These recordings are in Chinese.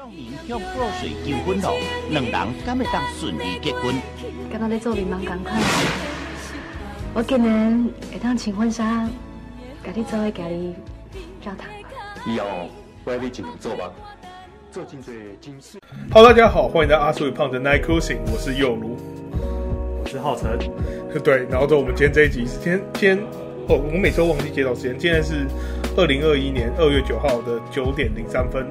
证明向破水求婚咯，两人敢会当顺利结婚？刚刚在做柠檬赶快，我今年会当请婚纱，给你做位家里教堂。以后我尽量做吧，做真多真事。Hello，大家好，欢迎来到阿叔与胖的 Night Cruising，我是佑如，我是浩辰。对，然后就我们今天这一集是今天今天哦，我每周忘记介绍时间，今天是二零二一年二月九号的九点零三分。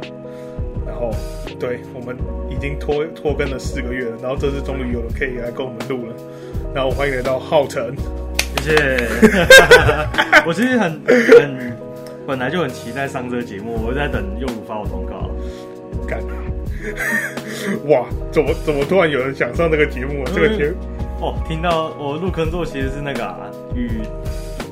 哦，对，我们已经拖拖更了四个月了，然后这次终于有人可以来跟我们录了，然后欢迎来到浩辰，谢谢。我其实很很本来就很期待上这个节目，我在等佑如发我通告。干，哇，怎么怎么突然有人想上这个节目？这个节目哦，听到我入坑做其实是那个啊，与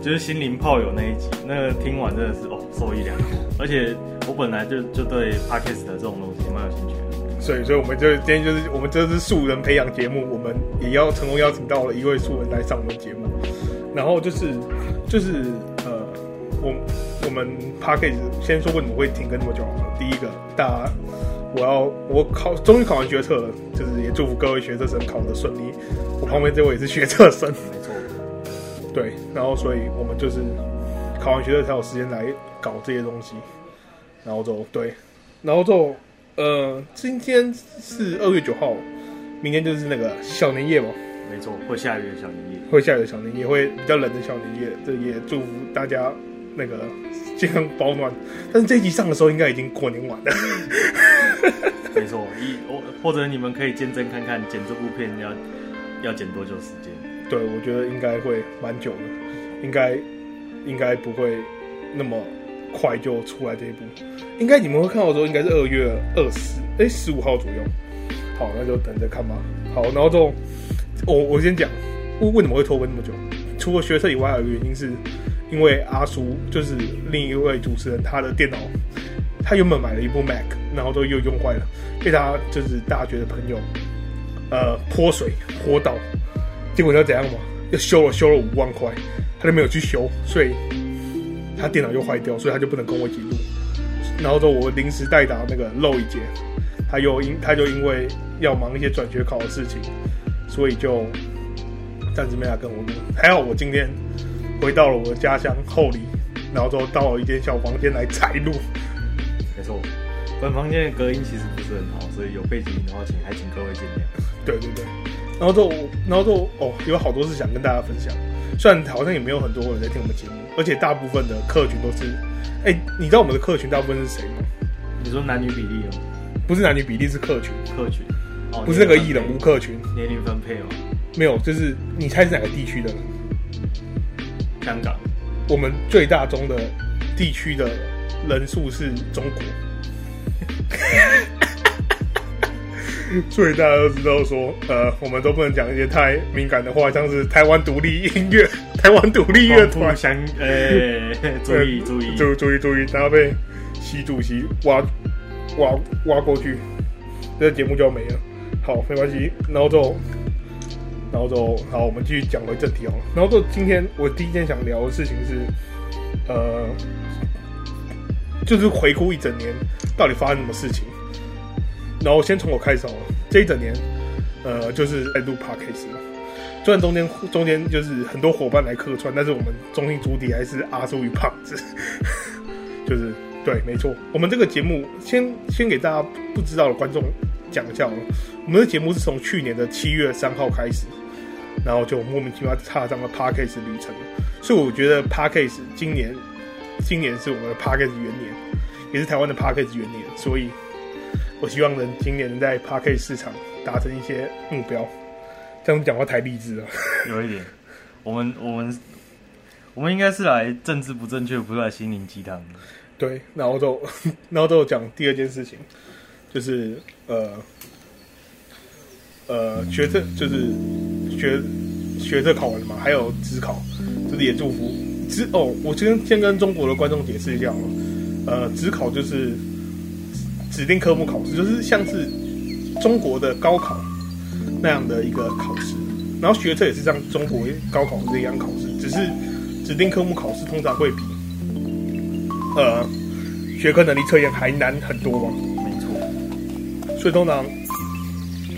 就是心灵炮友那一集，那个听完真的是哦受益良多，而且。我本来就就对 podcast 的这种东西蛮有兴趣的，所以所以我们就今天就是我们这是素人培养节目，我们也要成功邀请到了一位素人来上我们节目，然后就是就是呃，我我们 podcast 先说为什么会停更那么久好了。第一个，大家我要我考终于考完学测了，就是也祝福各位学测生考得顺利。我旁边这位也是学测生，没错，对，然后所以我们就是考完学测才有时间来搞这些东西。然后就对，然后就呃，今天是二月九号，明天就是那个小年夜嘛。没错，会下雨的小年夜，会下雨的小年夜，会比较冷的小年夜。这也祝福大家那个健康保暖。但是这一集上的时候，应该已经过年晚了。没错，一我或者你们可以见证看看剪这部片要要剪多久时间？对，我觉得应该会蛮久的，应该应该不会那么。快就出来这一部，应该你们会看到的时候，应该是二月二十，哎，十五号左右。好，那就等着看吧。好，然后就我我先讲，为为什么会拖更那么久？除了学车以外，还有原因是因为阿叔就是另一位主持人，他的电脑他原本买了一部 Mac，然后都又用坏了，被他就是大学的朋友呃泼水泼到，结果你知道怎样吗？又修了修了五万块，他就没有去修，所以。他电脑又坏掉，所以他就不能跟我一起。然后说，我临时代打那个漏一节，他又因他就因为要忙一些转学考的事情，所以就暂时没法跟我录。还好我今天回到了我的家乡后里，然后就到了一间小房间来采录。没错，本房间的隔音其实不是很好，所以有背景音的话，请还请各位见谅。对对对，然后就然后就哦，有好多事想跟大家分享。虽然好像也没有很多人在听我们节目，而且大部分的客群都是，哎、欸，你知道我们的客群大部分是谁吗？你说男女比例哦？不是男女比例，是客群。客群，哦、不是那个艺人无客群。年龄分配哦？没有，就是你猜是哪个地区的人？香港。我们最大宗的地区的人数是中国。所以大家都知道说，呃，我们都不能讲一些太敏感的话，像是台湾独立音乐、台湾独立乐团，想，呃，注意注意注注意注意，大家被习主席挖挖挖过去，这个节目就要没了。好，没关系，然后就，然后就好，我们继续讲回正题好了。然后就今天我第一件想聊的事情是，呃，就是回顾一整年到底发生什么事情。然后先从我开始哦，这一整年，呃，就是在录 Podcast。虽然中间中间就是很多伙伴来客串，但是我们中心主体还是阿叔与胖子。就是对，没错，我们这个节目先先给大家不知道的观众讲一下哦，我们的节目是从去年的七月三号开始，然后就莫名其妙踏上了 Podcast 旅程。所以我觉得 Podcast 今年今年是我们的 Podcast 元年，也是台湾的 Podcast 元年，所以。我希望能今年能在 Podcast 市场达成一些目标，这样讲话太励志了。有一点，我们我们我们应该是来政治不正确，不是来心灵鸡汤的。对，然后就然后就讲第二件事情，就是呃呃学测就是学学测考完了嘛，还有职考，就是也祝福指哦。我先先跟中国的观众解释一下哦，呃，职考就是。指定科目考试就是像是中国的高考那样的一个考试，然后学测也是像中国高考这样考试，只是指定科目考试通常会比呃学科能力测验还难很多嘛。没错。所以通常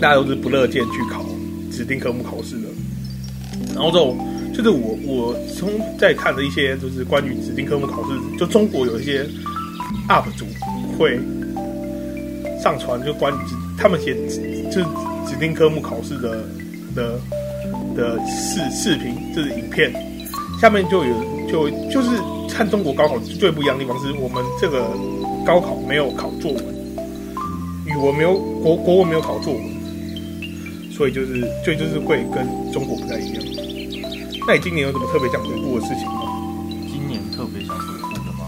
大家都是不乐见去考指定科目考试的。然后就就是我我从在看的一些就是关于指定科目考试，就中国有一些 UP 主会上传就关于他们写指就指定科目考试的的的视视频，就是影片，下面就有就就是看中国高考最不一样的地方是我们这个高考没有考作文，语文没有国国文没有考作文，所以就是所以就是会跟中国不太一样。那你今年有什么特别想回顾的事情吗？今年特别想回顾的吗？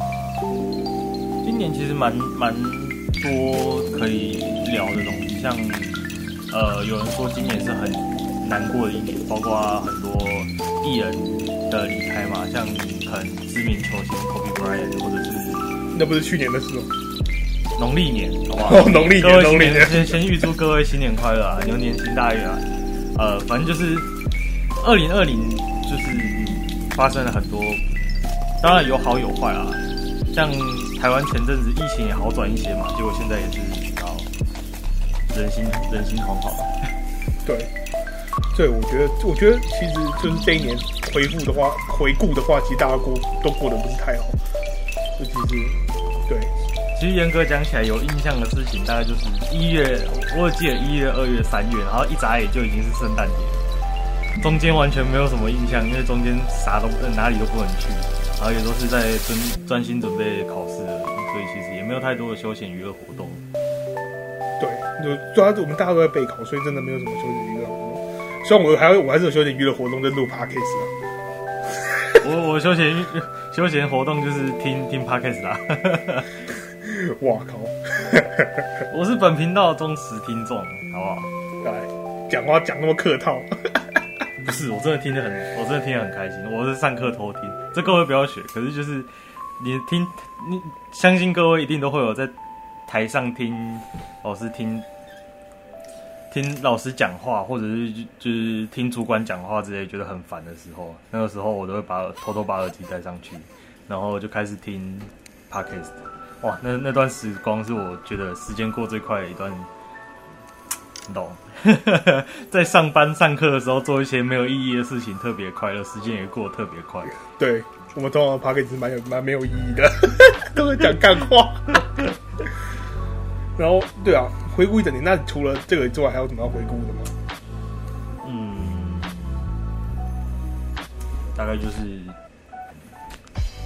今年其实蛮蛮多可以聊的东西，像呃，有人说今年是很难过的一年，包括很多艺人的离开嘛，像很知名球星 Kobe Bryant，或者是那不是去年的事吗？农历年，好不好？哦，农历年，农历年，先先预祝各位新年快乐啊，牛年行大运啊！呃，反正就是二零二零。就是发生了很多，当然有好有坏啊。像台湾前阵子疫情也好转一些嘛，结果现在也是比较人心人心惶惶。对，对，我觉得，我觉得其实就是这一年回顾的话，回顾的话，其实大家过都过得不是太好。就其实，对，其实严格讲起来，有印象的事情大概就是一月，我记得一月、二月、三月，然后一眨眼就已经是圣诞节。中间完全没有什么印象，因为中间啥都哪里都不能去，然后也都是在专专心准备考试没有太多的休闲娱乐活动。对，就主要我们大家都在备考，所以真的没有什么休闲娱乐活动。虽然我还我还是有休闲娱乐活动在录 podcast 啊。我我休闲 休闲活动就是听听 podcast 啦。哇靠！我是本频道的忠实听众，好不好？来，讲话讲那么客套。不是，我真的听得很，我真的听得很开心。我是上课偷听，这各位不要学。可是就是你听，你相信各位一定都会有在台上听老师听听老师讲话，或者是就是听主管讲话之类，觉得很烦的时候，那个时候我都会把偷偷把耳机戴上去，然后就开始听 Podcast。哇，那那段时光是我觉得时间过最快的一段。懂，在上班上课的时候做一些没有意义的事情，特别快乐，时间也过得特别快。对，我们通常 Podcast 是蛮有蛮没有意义的，都在讲干话。然后，对啊，回顾一整年，那除了这个之外，还有什么要回顾的吗？嗯，大概就是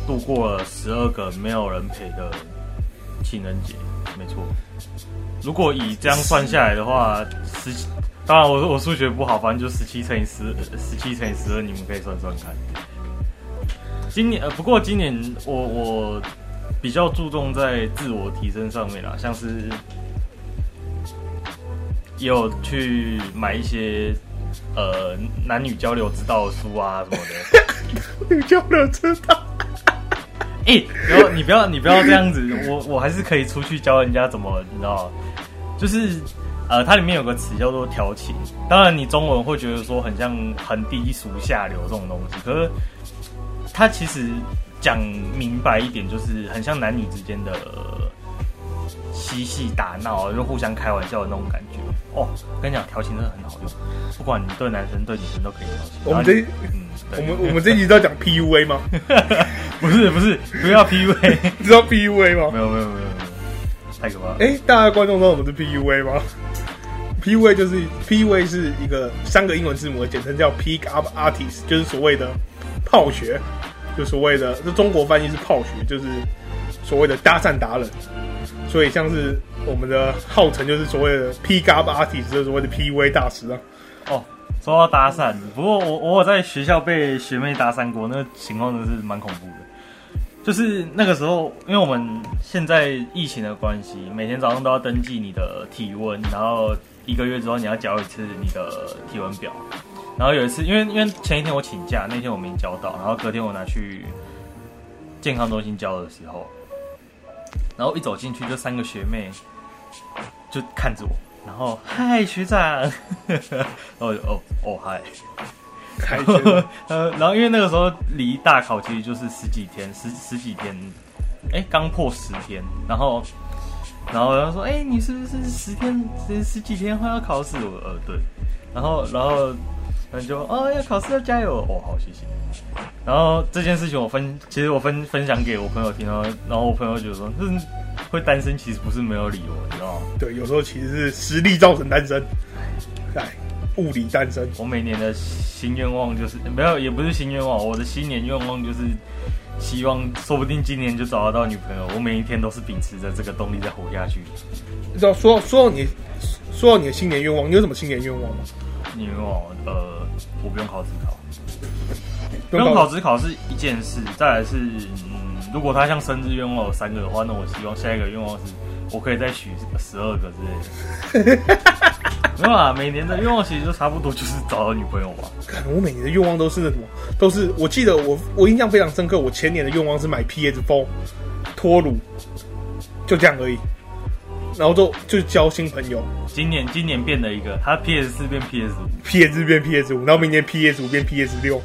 度过了十二个没有人陪的情人节，没错。如果以这样算下来的话，十，当然我我数学不好，反正就十七乘以十，十七乘以十二，你们可以算算看。今年呃，不过今年我我比较注重在自我提升上面啦，像是也有去买一些呃男女交流之道的书啊什么的。男女交流之道。哎、欸，不要你不要你不要这样子，我我还是可以出去教人家怎么，你知道。就是，呃，它里面有个词叫做调情。当然，你中文会觉得说很像很低俗下流这种东西，可是它其实讲明白一点，就是很像男女之间的嬉戏打闹，就互相开玩笑的那种感觉。哦，我跟你讲，调情真的很好用，不管你对男生对女生都可以调情。我们这，嗯，我们我们这一集都要讲 PUA 吗？不是不是，不要 PUA，知道 PUA 吗？没有没有没有没有。太可怕了！哎，大家观众知道什么是 PUA 吗？PUA 就是 PUA 是一个三个英文字母的简称，叫 Pick Up Artist，就是所谓的炮学，就所谓的这中国翻译是炮学，就是所谓的搭讪达人。所以像是我们的浩辰，就是所谓的 Pick Up Artist，就是所谓的 PV 大师啊。哦，说到搭讪，不过我我有在学校被学妹搭讪过，那个情况真的是蛮恐怖的。就是那个时候，因为我们现在疫情的关系，每天早上都要登记你的体温，然后一个月之后你要交一次你的体温表。然后有一次，因为因为前一天我请假，那天我没交到，然后隔天我拿去健康中心交的时候，然后一走进去就三个学妹就看着我，然后嗨学长，哦哦哦嗨。开学，呃，然后因为那个时候离大考其实就是十几天，十十几天，哎，刚破十天，然后然后他说：“哎、欸，你是不是十天十十几天后要考试？”我说：“呃，对。”然后然后他就哦要考试要加油哦，好谢谢。然后这件事情我分其实我分分享给我朋友听，然后然后我朋友就说：“嗯，会单身其实不是没有理由，你知道吗？”对，有时候其实是实力造成单身，哎，物理单身。我每年的新愿望就是没有，也不是新愿望，我的新年愿望就是。希望说不定今年就找得到女朋友。我每一天都是秉持着这个动力在活下去。你知道说说到你说到你的新年愿望，你有什么新年愿望吗？愿望呃，我不用考职考，不用考职考是一件事。再来是嗯，如果他像生日愿望有三个的话，那我希望下一个愿望是我可以再许十二个之类的。没有啊，每年的愿望其实就差不多，就是找到女朋友吧。可能我每年的愿望都是那什么，都是我记得我我印象非常深刻。我前年的愿望是买 PS4 脱鲁，就这样而已。然后就就交新朋友。今年今年变了一个，他 PS 四变 PS 五，PS 四变 PS 五然后明年 PS 五变 PS6，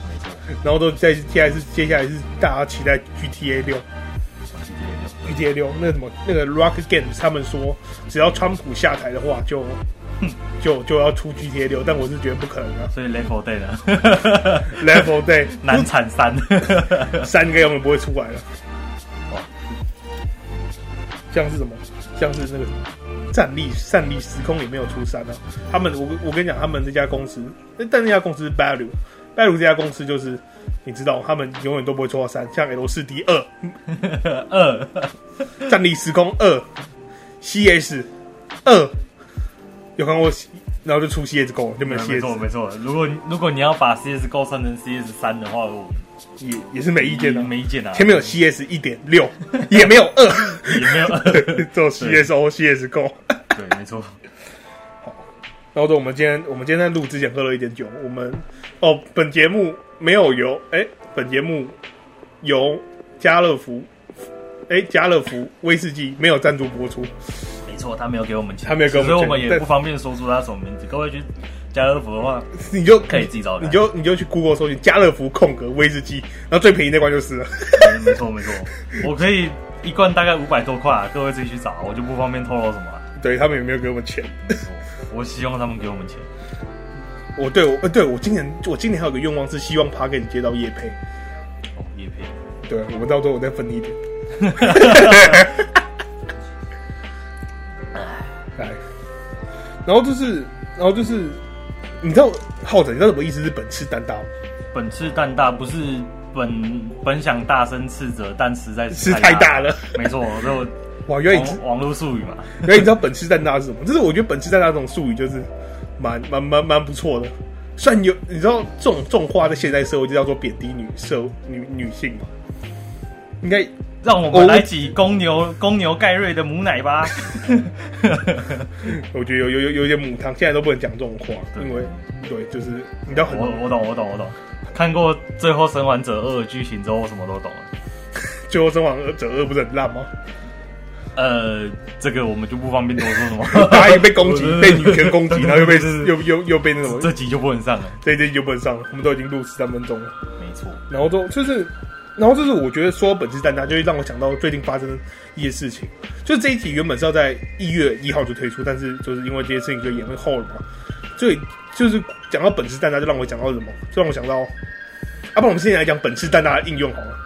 然后都在接下来是接下来是大家期待 GTA 六。GTA 六那个什么那个 Rock Games 他们说，只要川普下台的话就。就就要出 GTA 六，但我是觉得不可能啊。所以 Level Day 了，Level Day 难产三，三应该永远不会出来了。哇，像是什么？像是那个战栗战栗时空也没有出三啊。他们，我我跟你讲，他们这家公司，但那家公司是 Value，Value 这家公司就是你知道，他们永远都不会出到三。像 L 四 D 二 二，战力时空二，CS 二。有看过，然后就出 CSGO，就没有 CS。没错没错，如果如果你要把 CSGO 算成 CS 三的话，也也是没意见的，没意见的。前面有 CS 一点六，也没有二，也没有二，做 CSO CSGO。对，没错。好，然后说我们今天我们今天在录之前喝了一点酒，我们哦，本节目没有由哎，本节目由家乐福哎家乐福威士忌没有赞助播出。没错，他没有给我们钱，他没有给我们钱，所以我们也不方便说出他什么名字。各位去家乐福的话，你就可以自己找，你就你就去 Google 搜寻家乐福空格威士忌，然后最便宜那罐就是了。没错没错，我可以一罐大概五百多块，各位自己去找，我就不方便透露什么。对，他们有没有给我们钱，我希望他们给我们钱。我对我对我今年我今年还有个愿望是希望 Parkett 接到叶配。哦，叶配，对，我们到时候我再分你一点。然后就是，然后就是，你知道浩仔，你知道什么意思？是本次蛋大吗？本次蛋大不是本本想大声斥责，但实在是是太大了。没错，就 哇，原来网络术语嘛。原来你知道本次蛋大是什么？就是我觉得本次蛋大这种术语就是蛮蛮蛮蛮不错的。虽然有你知道这种这种话在现代社会就叫做贬低女社女女性嘛，应该。让我们来挤公牛公牛盖瑞的母奶吧。我觉得有有有有点母汤，现在都不能讲这种话，因为对，就是你知道很我我懂我懂我懂，看过《最后生还者二》的剧情之后，我什么都懂了。最后生还者二不是很烂吗？呃，这个我们就不方便多说什么。他又被攻击，被女权攻击，然后又被又又又被那什么，这集就不能上了，这集就不能上了。我们都已经录十三分钟了，没错。然后都就是。然后就是我觉得说本次蛋大，就会让我想到最近发生一些事情。就是这一题原本是要在一月一号就推出，但是就是因为这些事情就延后了嘛。所以就是讲到本次蛋大，就让我想到什么？就让我想到，啊，不我们现在来讲本次蛋大的应用好了。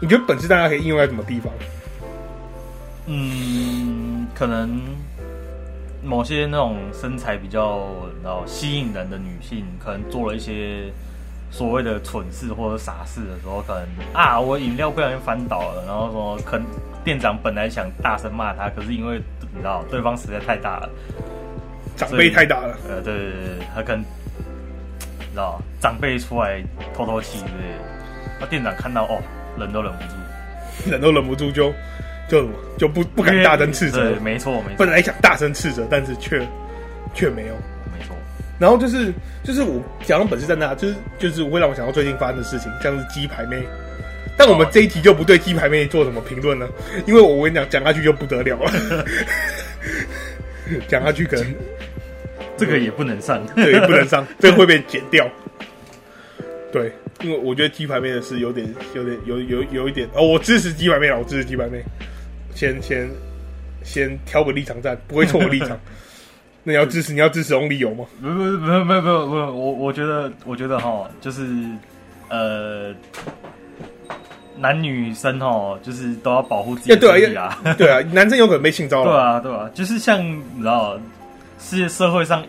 你觉得本次蛋大可以应用在什么地方？嗯，可能某些那种身材比较然后吸引人的女性，可能做了一些。所谓的蠢事或者傻事的时候，可能啊，我饮料不小心翻倒了，然后说，可能店长本来想大声骂他，可是因为你知道对方实在太大了，长辈太大了，呃，对对对，他可能你知道长辈出来透透气，对不对？那店长看到哦，忍都忍不住，忍都忍不住就就就不不敢大声斥责，没错没错，本来想大声斥责，但是却却没有。然后就是就是我讲的本事在那，就是就是会让我想到最近发生的事情，像是鸡排妹。但我们这一题就不对鸡排妹做什么评论呢？因为我跟你讲，讲下去就不得了了，讲下去可能这个也不能上，对，也不能上，这个会被剪掉。对，因为我觉得鸡排妹的事有点有点有有有一点哦，我支持鸡排妹了，我支持鸡排妹。先先先挑个立场站，不会错我立场。那你要支持，你要支持翁立友吗？不不不不不不不，我我觉得我觉得哈，就是呃，男女生哈，就是都要保护自己的身体啊。对啊，男生有可能被性骚扰。对啊，对啊，就是像你知道，世界社会上，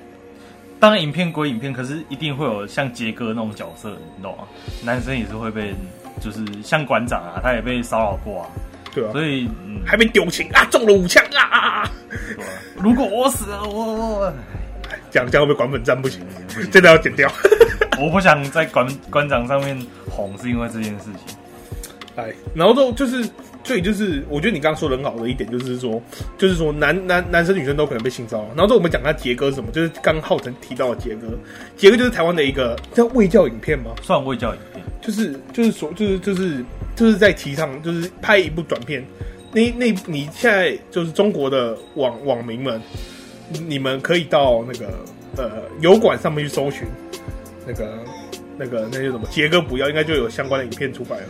当然影片归影片，可是一定会有像杰哥那种角色，你懂吗？男生也是会被，就是像馆长啊，他也被骚扰过啊。对啊，所以、嗯、还被丢情啊，中了五枪啊！如果我死了，我我这样这样会不会馆粉站不行？真的要剪掉。我不想在馆馆长上面红，是因为这件事情。哎，然后就就是，所以就是，我觉得你刚刚说的很好的一点，就是说，就是说男男男生女生都可能被性骚扰。然后就我们讲他杰哥是什么，就是刚浩辰提到的杰哥，杰哥就是台湾的一个叫卫教影片吗？算卫教影片，就是就是说就是就是就是在提倡，就是拍一部短片。那那你现在就是中国的网网民们，你们可以到那个呃油管上面去搜寻那个那个那些什么？杰哥不要，应该就有相关的影片出来了。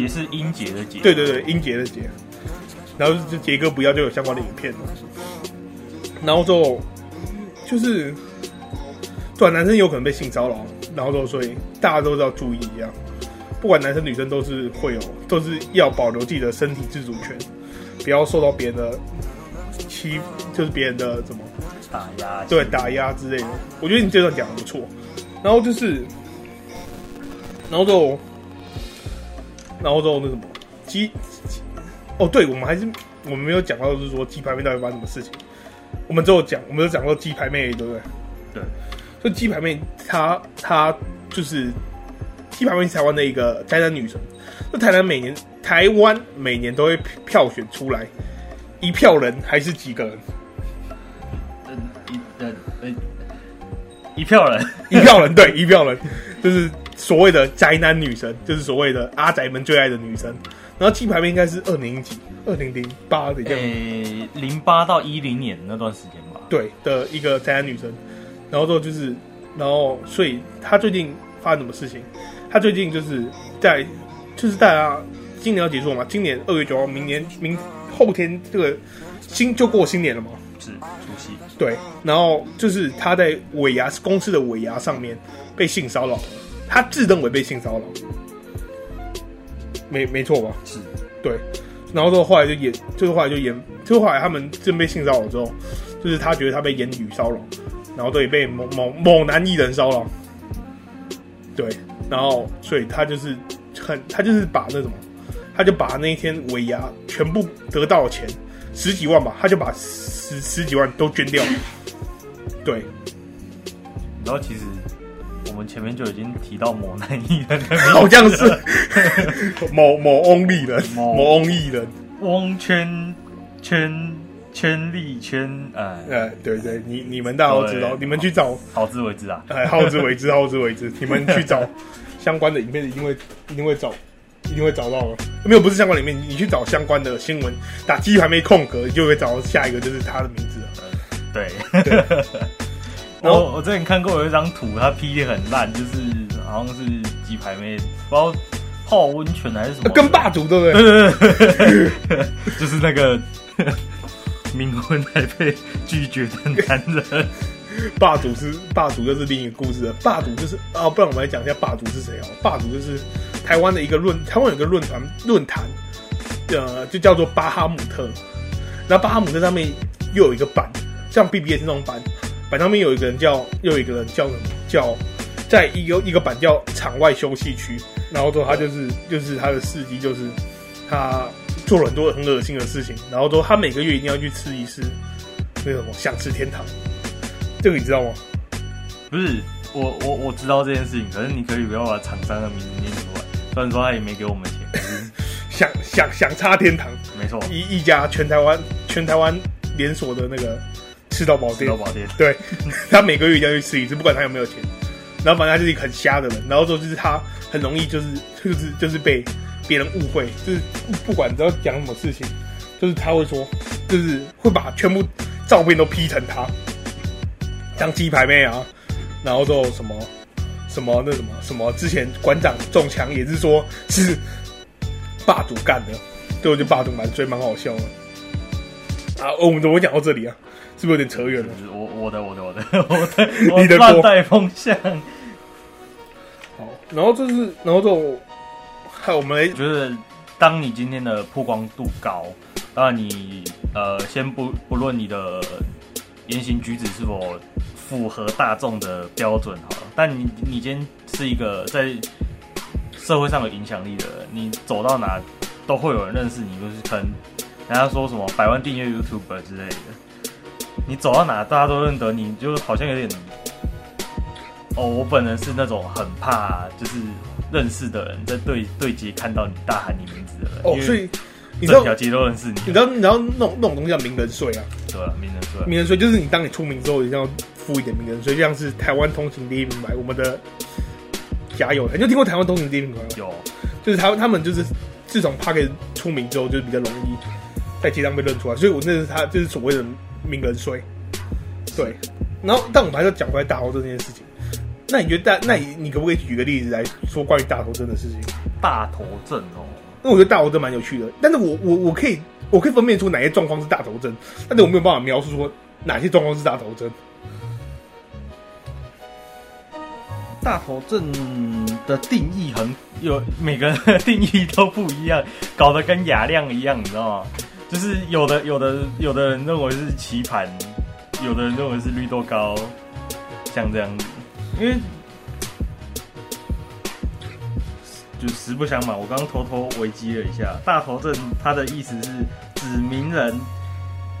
也是英杰的杰，对对对，英杰的杰，然后就杰哥不要就有相关的影片了，然后就就是，对啊，男生有可能被性骚扰，然后就所以大家都要注意一样，不管男生女生都是会有，都是要保留自己的身体自主权，不要受到别人的欺，就是别人的怎么打压，对打压之类的。我觉得你这段讲的不错，然后就是，然后就。然后之后那什么鸡，哦，对，我们还是我们没有讲到，就是说鸡排妹到底发生什么事情。我们之后讲，我们有讲到鸡排妹，对不对？鸡排妹，她她就是鸡排妹，是台湾的一个宅男女神。那台湾每年，台湾每年都会票选出来一票人，还是几个人？嗯，一呃呃，一票人，一票人，对，一票人，就是。所谓的宅男女神，就是所谓的阿宅们最爱的女神。然后鸡排妹应该是二零几、二零零八的样子，诶，零八到一零年那段时间吧。对的一个宅男女神。然后之后就是，然后所以他最近发生什么事情？他最近就是在，就是大家今年要结束了嘛？今年二月九号，明年明后天这个新就过新年了嘛？是除夕。对，然后就是他在尾牙公司的尾牙上面被性骚扰。他自认为被性骚扰，没没错吧？是，对。然后之后后来就演，就是后来就演，就后来他们真被性骚扰之后，就是他觉得他被言语骚扰，然后都也被某某某男艺人骚扰。对，然后所以他就是很，他就是把那种，他就把那一天尾牙全部得到的钱十几万吧，他就把十十几万都捐掉了。对，然后其实。我们前面就已经提到某男艺人，好像是某某翁立人，某翁艺人，翁圈圈圈利圈，哎，哎，对对，你你们大家都知道，你们去找，好自为之啊，哎，好自为之，好自为之，你们去找相关的影片，一定会一定会找，一定会找到了。没有，不是相关的影片，你去找相关的新闻，打鸡排没空格，你就会找到下一个就是他的名字了。对。对 我我之前看过有一张图，他 P 的很烂，就是好像是鸡排妹，不知道泡温泉还是什么，跟霸主对不对？就是那个冥婚还被拒绝的男人。霸主是霸主，就是另一个故事了。霸主就是啊，不然我们来讲一下霸主是谁哦。霸主就是台湾的一个论，台湾有一个论坛论坛，呃，就叫做巴哈姆特。那巴哈姆特上面又有一个版，像 BBS 那种版。板上面有一个人叫，又有一个人叫什么？叫在一个一个板叫场外休息区，然后说他就是就是他的事迹，就是他做了很多很恶心的事情，然后说他每个月一定要去吃一次那个什么想吃天堂，这个你知道吗？不是，我我我知道这件事情，可是你可以不要把厂商的名字念出来，虽然说他也没给我们钱，想想想插天堂，没错，一一家全台湾全台湾连锁的那个。吃到饱店，吃到饱店，对，他每个月一定要去吃一次，不管他有没有钱。然后反正他就是一个很瞎的人，然后之后就是他很容易就是就是就是被别人误会，就是不管你知道讲什么事情，就是他会说，就是会把全部照片都 P 成他，像鸡排妹啊，然后之后什么什么那什么什么，之前馆长中枪也是说是霸主干的，对，我觉得霸主蛮追蛮好笑的。啊，我们怎么会讲到这里啊？是不是有点扯远了？我我的我的我的我的你的乱带风向。好，然后就是，然后就还 我们觉得，当你今天的曝光度高，当然你呃，先不不论你的言行举止是否符合大众的标准好了，但你你今天是一个在社会上有影响力的人，你走到哪都会有人认识你，就是可能人家说什么百万订阅 YouTube 之类的，你走到哪大家都认得你，就好像有点。哦，我本人是那种很怕，就是认识的人在对对街看到你大喊你名字的人。哦，所以你知道，整条街都认识你。你知道，你知道那种那种东西叫名人税啊？对啊，名人税。名人税就是你当你出名之后，一定要付一点名人税，就像是台湾通行第一名牌，我们的加油，你就听过台湾通行第一名牌吗？有，就是他他们就是自从 Podcast 出名之后，就是比较容易在街上被认出来，所以我那是他就是所谓的名人税。对，然后但我们还是要讲回来大头症这件事情。那你觉得大？那你你可不可以举个例子来说关于大头针的事情？大头症哦，那我觉得大头针蛮有趣的。但是我我我可以我可以分辨出哪些状况是大头针，但是我没有办法描述说哪些状况是大头针。大头症的定义很有，每个人的定义都不一样，搞得跟雅量一样，你知道吗？就是有的有的有的人认为是棋盘，有的人认为是绿豆糕，像这样子。因为就实不相瞒，我刚刚偷偷维基了一下，大头症它的意思是指名人、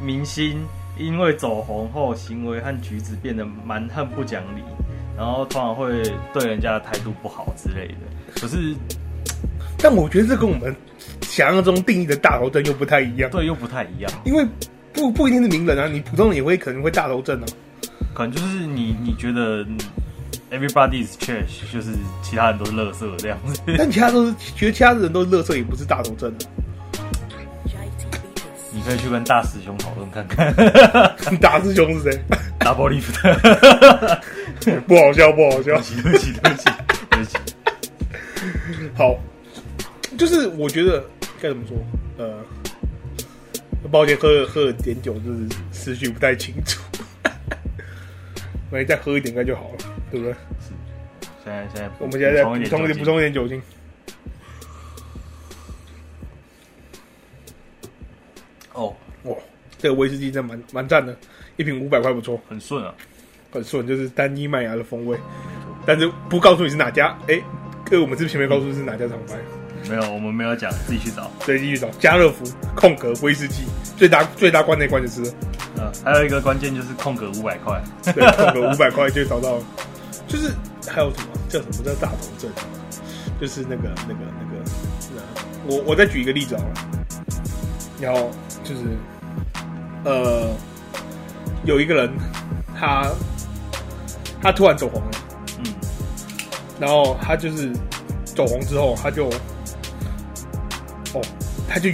明星因为走红后行为和举止变得蛮横不讲理，然后通常会对人家的态度不好之类的。可是，但我觉得这跟我们想象中定义的大头症又不太一样。对，又不太一样。因为不不一定是名人啊，你普通人也会可能会大头症啊。可能就是你你觉得。Everybody is trash，就是其他人都是垃圾这样子。但其他都是觉得其他人都是垃圾，也不是大头症。你可以去跟大师兄讨论看看。大师兄是谁？大波利夫特。不好笑，不好笑。对不起，对不起，对不起。好，就是我觉得该怎么说？呃，抱歉，喝喝了点酒，就是思绪不太清楚。再喝一点应该就好了，对不对？是。现在现在，我们现在再补充一点，补充一点酒精。哦，哇，这个威士忌真蛮蛮赞的，一瓶五百块不错，很顺啊，很顺，就是单一麦芽的风味。但是不告诉你是哪家，哎，哥，我们是前面告诉是哪家厂牌？没有，我们没有讲，自己去找。对，继续找。家乐福空格威士忌，最大最大关内关就是。嗯，还有一个关键就是空格五百块，对，空格五百块就找到，就是还有什么叫什么叫大头症，就是那个那个那个，我我再举一个例子好了，然后就是呃，有一个人他他突然走红了，嗯，然后他就是走红之后他就哦，他就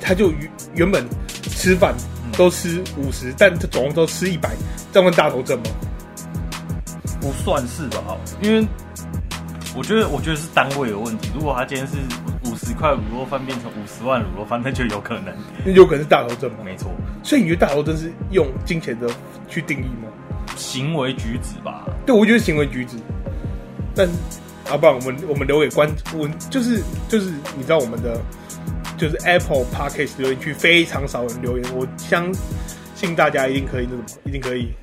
他就原原本吃饭。都吃五十，但这总共都吃一百，这样问大头症吗？不算是吧，因为我觉得，我觉得是单位有问题。如果他今天是五十块卤肉饭变成五十万卤肉饭，那就有可能，那有可能是大头症吗？没错。所以你觉得大头症是用金钱的去定义吗？行为举止吧。对，我觉得行为举止。但啊，不然我们我们留给观我，就是就是你知道我们的。就是 Apple Podcast 留言区非常少人留言，我相信大家一定可以那什么，一定可以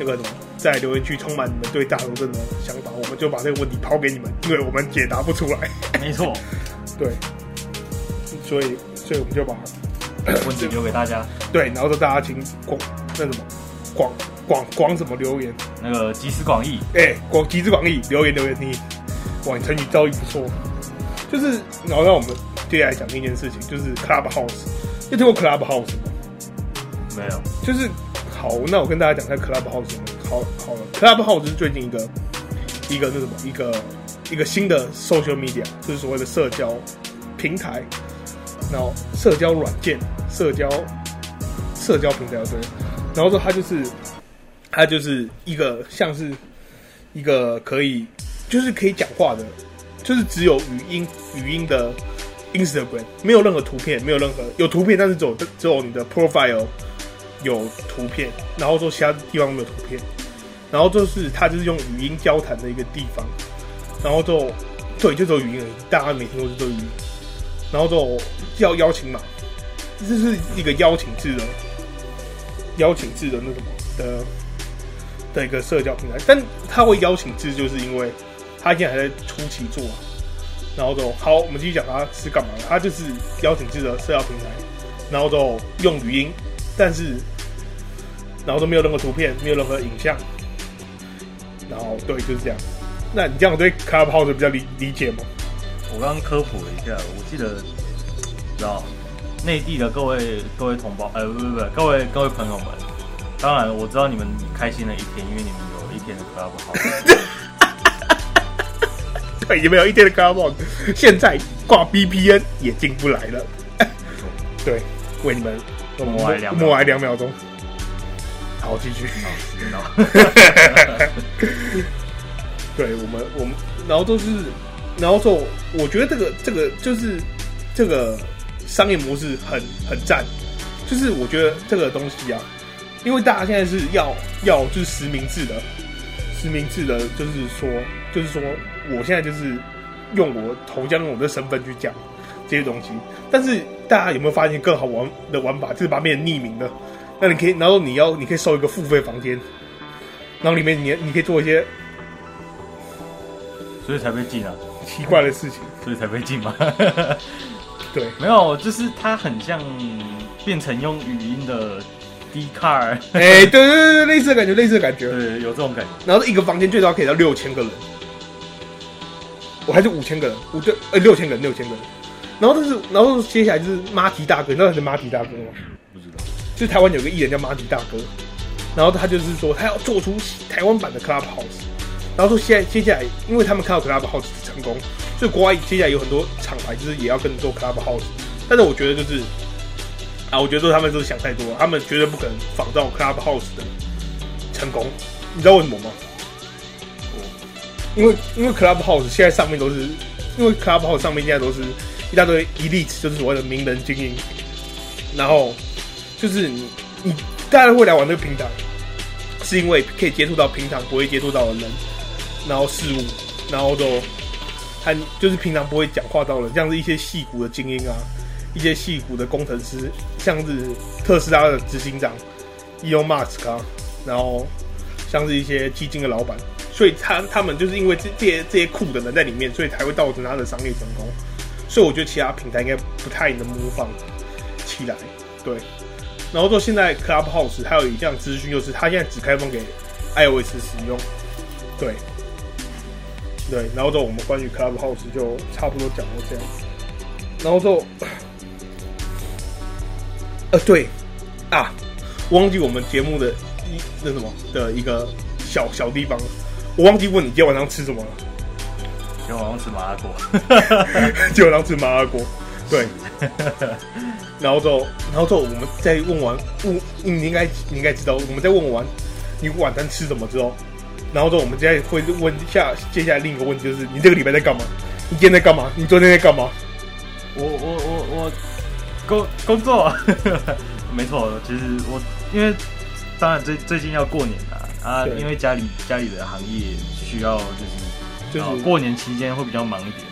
那个什么，在留言区充满你们对大头症的想法，我们就把这个问题抛给你们，因为我们解答不出来。没错，对，所以所以我们就把问题留给大家。对，然后说大家请广那什么广广广什么留言，那个集思广益，哎，广集思广益留言留言，你哇，你成语造诣不错，就是然后让我们。接下来讲一件事情，就是 Clubhouse，有听过 Clubhouse 吗？没有。就是好，那我跟大家讲一下 Clubhouse。好，好了，Clubhouse 是最近一个一个那什么一个一个新的 social media，就是所谓的社交平台，然后社交软件、社交社交平台对。然后说它就是它就是一个像是一个可以就是可以讲话的，就是只有语音语音的。Instagram，没有任何图片，没有任何有图片，但是只有只有你的 profile 有图片，然后说其他地方没有图片，然后就是他就是用语音交谈的一个地方，然后就对，就只有语音而已，大家没听过就只有语音，然后就要邀请码，这是一个邀请制的邀请制的那什么的的一个社交平台，但他会邀请制，就是因为他现在还在初期做啊。然后就好，我们继续讲他是干嘛的。他就是邀请制的社交平台，然后就用语音，但是然后都没有任何图片，没有任何影像。然后对，就是这样。那你这样对 Clubhouse 比较理理解吗？我刚刚科普了一下，我记得，知道内地的各位各位同胞，呃，不不不，各位各位朋友们，当然我知道你们开心了一天，因为你们有一天的 Clubhouse。对，有没有一天的 Clubhouse？现在挂 VPN 也进不来了。对，为你们默哀两默哀两秒钟。好，继续。好，对我们，我们，然后都是，然后说，我觉得这个这个就是这个商业模式很很赞。就是我觉得这个东西啊，因为大家现在是要要就是实名制的，实名制的，就是说，就是说。我现在就是用我头像、用我的身份去讲这些东西，但是大家有没有发现更好玩的玩法？就是把它变成匿名的。那你可以，然后你要，你可以收一个付费房间，然后里面你你可以做一些，所以才被禁啊，奇怪的事情，所以才被禁嘛。对，没有，就是它很像变成用语音的 Dcard。哎、欸，对对对对，类似的感觉，类似的感觉，对，有这种感觉。然后一个房间最少可以到六千个人。我还是五千个人，五对呃六千个人，六千个人。然后就是，然后接下来就是马蹄大哥，你知道他是马蹄大哥吗？不知道。就是台湾有个艺人叫马蹄大哥，然后他就是说他要做出台湾版的 Clubhouse。然后说现在接下来，因为他们看到 Clubhouse 成功，所以国外接下来有很多厂牌就是也要跟着做 Clubhouse。但是我觉得就是啊，我觉得他们就是想太多了，他们绝对不可能仿造 Clubhouse 的成功。你知道为什么吗？因为因为 Clubhouse 现在上面都是，因为 Clubhouse 上面现在都是一大堆 elite，就是所谓的名人精英，然后就是你你大家会来玩这个平台，是因为可以接触到平常不会接触到的人，然后事物，然后都还就是平常不会讲话到的，像是一些戏骨的精英啊，一些戏骨的工程师，像是特斯拉的执行长 Elon Musk 啊，然后像是一些基金的老板。所以他他们就是因为这这些这些酷的人在里面，所以才会造成他的商业成功。所以我觉得其他平台应该不太能模仿起来。对，然后说现在 Clubhouse 还有一项资讯，就是它现在只开放给 iOS 使用。对，对，然后说我们关于 Clubhouse 就差不多讲到这样子。然后说，呃，对啊，忘记我们节目的一那什么的一个小小地方。我忘记问你今天晚上吃什么了。晚上吃麻辣锅。今天晚上吃麻辣锅。对。然后之后，然后之后我们再问完问，你应该你应该知道，我们再问完你晚餐吃什么之后，然后之后我们接下来会问下接下来另一个问题就是你这个礼拜在干嘛？你今天在干嘛？你昨天在干嘛？我我我我工工作。没错，其实我因为当然最最近要过年了。啊，因为家里家里的行业需要，就是就是过年期间会比较忙一点，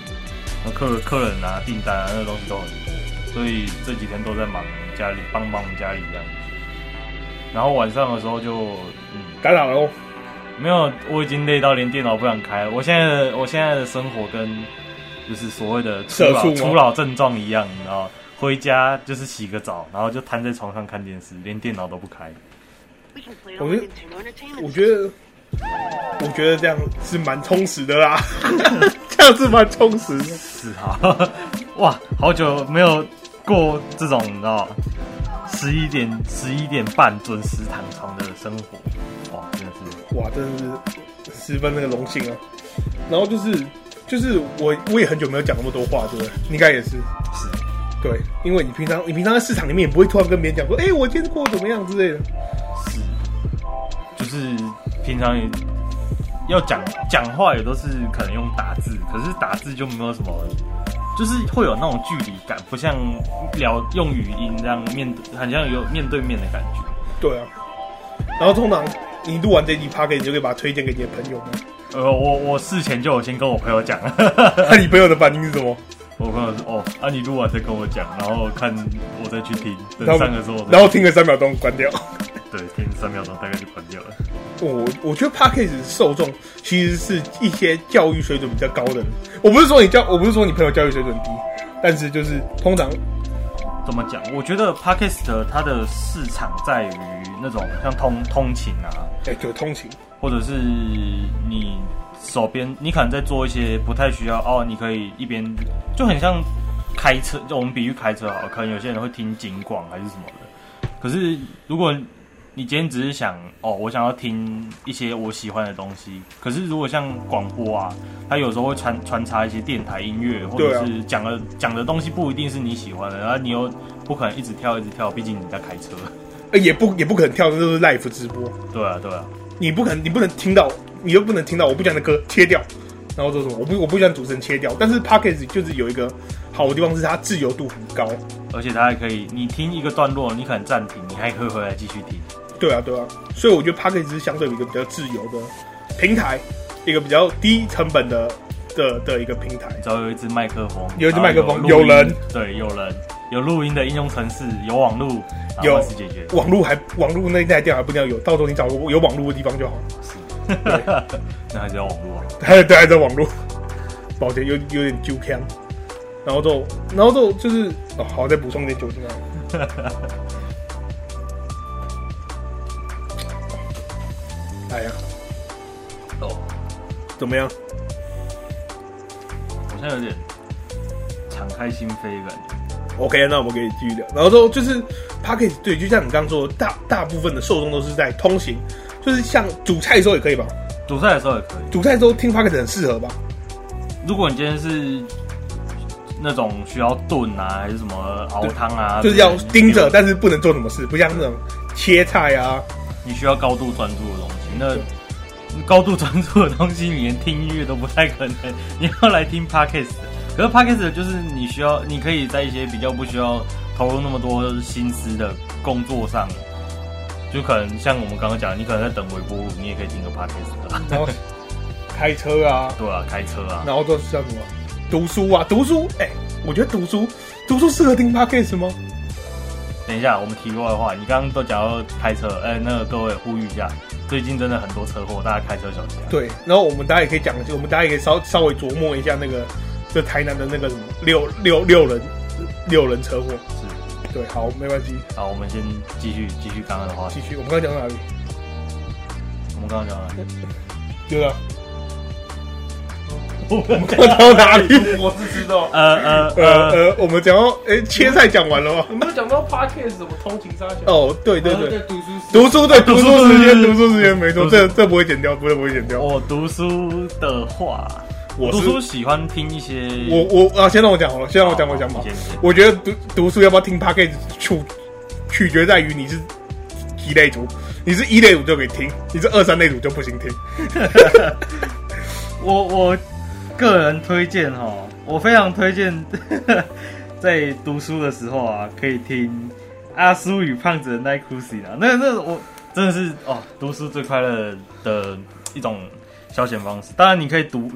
客客人啊、订单啊那个东西都很多，所以这几天都在忙家里，帮忙家里这样子。然后晚上的时候就嗯，干啥喽？没有，我已经累到连电脑不想开了。我现在的我现在的生活跟就是所谓的初老初老症状一样，你知道，回家就是洗个澡，然后就瘫在床上看电视，连电脑都不开。我觉得，我觉得，我觉得这样是蛮充实的啦，这样是蛮充实的。是啊，哇，好久没有过这种你知道，十一点十一点半准时躺床的生活，哇，真的是，哇，真的是十分那个荣幸啊。然后就是，就是我我也很久没有讲那么多话，对不对？应该也是，是，对，因为你平常你平常在市场里面也不会突然跟别人讲说，哎、欸，我今天过得怎么样之类的。是就是平常也要讲讲话，也都是可能用打字，可是打字就没有什么，就是会有那种距离感，不像聊用语音这样面对，很像有面对面的感觉。对啊，然后通常你录完这集 podcast 你就可以把它推荐给你的朋友吗？呃，我我事前就有先跟我朋友讲，那你朋友的反应是什么？我朋友说哦，啊你录完再跟我讲，然后看我再去听，等上的时候，然后听个三秒钟关掉。对，听三秒钟大概就关掉了。我我觉得 podcast 受众其实是一些教育水准比较高的人。我不是说你教，我不是说你朋友教育水准低，但是就是通常怎么讲？我觉得 podcast 它的市场在于那种像通通勤啊，对，就通勤，或者是你手边你可能在做一些不太需要哦，你可以一边就很像开车，就我们比喻开车好了，可能有些人会听警广还是什么的。可是如果你今天只是想哦，我想要听一些我喜欢的东西。可是如果像广播啊，它有时候会穿穿插一些电台音乐，或者是讲的讲、啊、的东西不一定是你喜欢的，然后你又不可能一直跳一直跳，毕竟你在开车，也不也不可能跳，这都是 live 直播。对啊，对啊，你不可能，你不能听到，你又不能听到我不讲的歌切掉，然后做什么？我不我不想主持人切掉，但是 Podcast 就是有一个好的地方是它自由度很高，而且它还可以，你听一个段落，你可能暂停，你还可以回来继续听。对啊，对啊，所以我觉得 Podcast 是相对一个比较自由的平台，一个比较低成本的的的一个平台。只要有一支麦克风，有一支麦克风，有人，对，有人，有录音的应用程式，有网路，有解决。网络还网络那台电脑还不一定要有，到时候你找个有网络的地方就好。是，那还是要网络啊？还 有对，还在网络。抱歉，有有点酒锵，然后就然后就就是哦，好，再补充一点酒精啊。哎呀，哦，怎么样？好像有点敞开心扉的感觉。OK，那我们可以继续聊。然后说就是 Podcast 对，就像你刚刚说的，大大部分的受众都是在通行，就是像煮菜的时候也可以吧？煮菜的时候也可以。煮菜的时候听 Podcast 很适合吧？如果你今天是那种需要炖啊，还是什么熬汤啊，就是要盯着，但是不能做什么事，不像那种切菜啊。你需要高度专注的东西，那高度专注的东西，你连听音乐都不太可能。你要来听 Podcast，可是 Podcast 就是你需要，你可以在一些比较不需要投入那么多心思的工作上，就可能像我们刚刚讲，你可能在等微波炉，你也可以听个 Podcast 的。然后开车啊，对啊，开车啊，然后都是叫什么读书啊，读书，哎、欸，我觉得读书，读书适合听 Podcast 吗？等一下，我们题外话，你刚刚都讲到开车，哎、欸，那个各位呼吁一下，最近真的很多车祸，大家开车小心。对，然后我们大家也可以讲，我们大家也可以稍稍微琢磨一下那个，这台南的那个什么六六六人六人车祸。是，对，好，没关系。好，我们先继续继续刚刚的话题。继续，我们刚刚讲到哪里？我们刚刚讲到哪里？对啊。我们讲到哪里？我是知道。呃呃呃呃，我们讲到哎，切菜讲完了吗？有没有讲到 Podcast 什么通勤沙小？哦，对对对，读书读书对读书时间读书时间没错，这这不会剪掉，不会不会剪掉。我读书的话，我读书喜欢听一些。我我啊，先让我讲好了，先让我讲我讲嘛。我觉得读读书要不要听 Podcast，取取决在于你是几类组，你是一类组就可以听，你是二三类组就不行听。我 我。个人推荐哈，我非常推荐，在读书的时候啊，可以听阿苏与胖子的奈库西啊，那那我真的是哦，读书最快乐的一种消遣方式。当然，你可以读，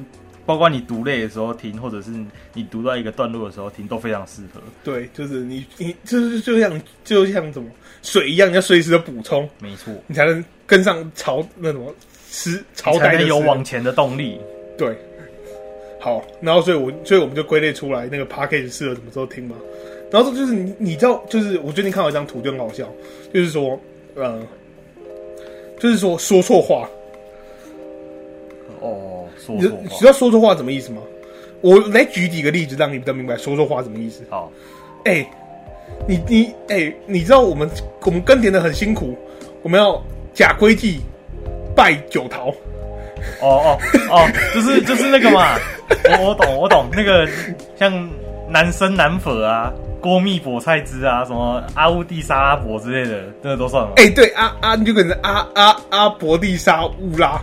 包括你读累的时候听，或者是你读到一个段落的时候听，都非常适合。对，就是你你就是就像就像什么水一样，你要随时的补充，没错，你才能跟上潮那什么时朝代的有往前的动力。对。好，然后所以我，所以我们就归类出来那个 package 适合什么时候听嘛。然后这就是你，你知道，就是我最近看到一张图就很好笑，就是说，呃，就是说说错话。哦，说错话。你知道说错话什么意思吗？我来举几个例子，让你比较明白说错话什么意思。好，哎、欸，你你哎、欸，你知道我们我们耕田的很辛苦，我们要假规矩，拜九桃。哦哦哦，就是就是那个嘛，我我懂我懂，那个像男生男粉啊，郭蜜菠菜汁啊，什么阿乌蒂沙拉伯之类的，这个都算吗？哎、欸，对，阿阿你就可能阿阿阿伯蒂沙乌拉，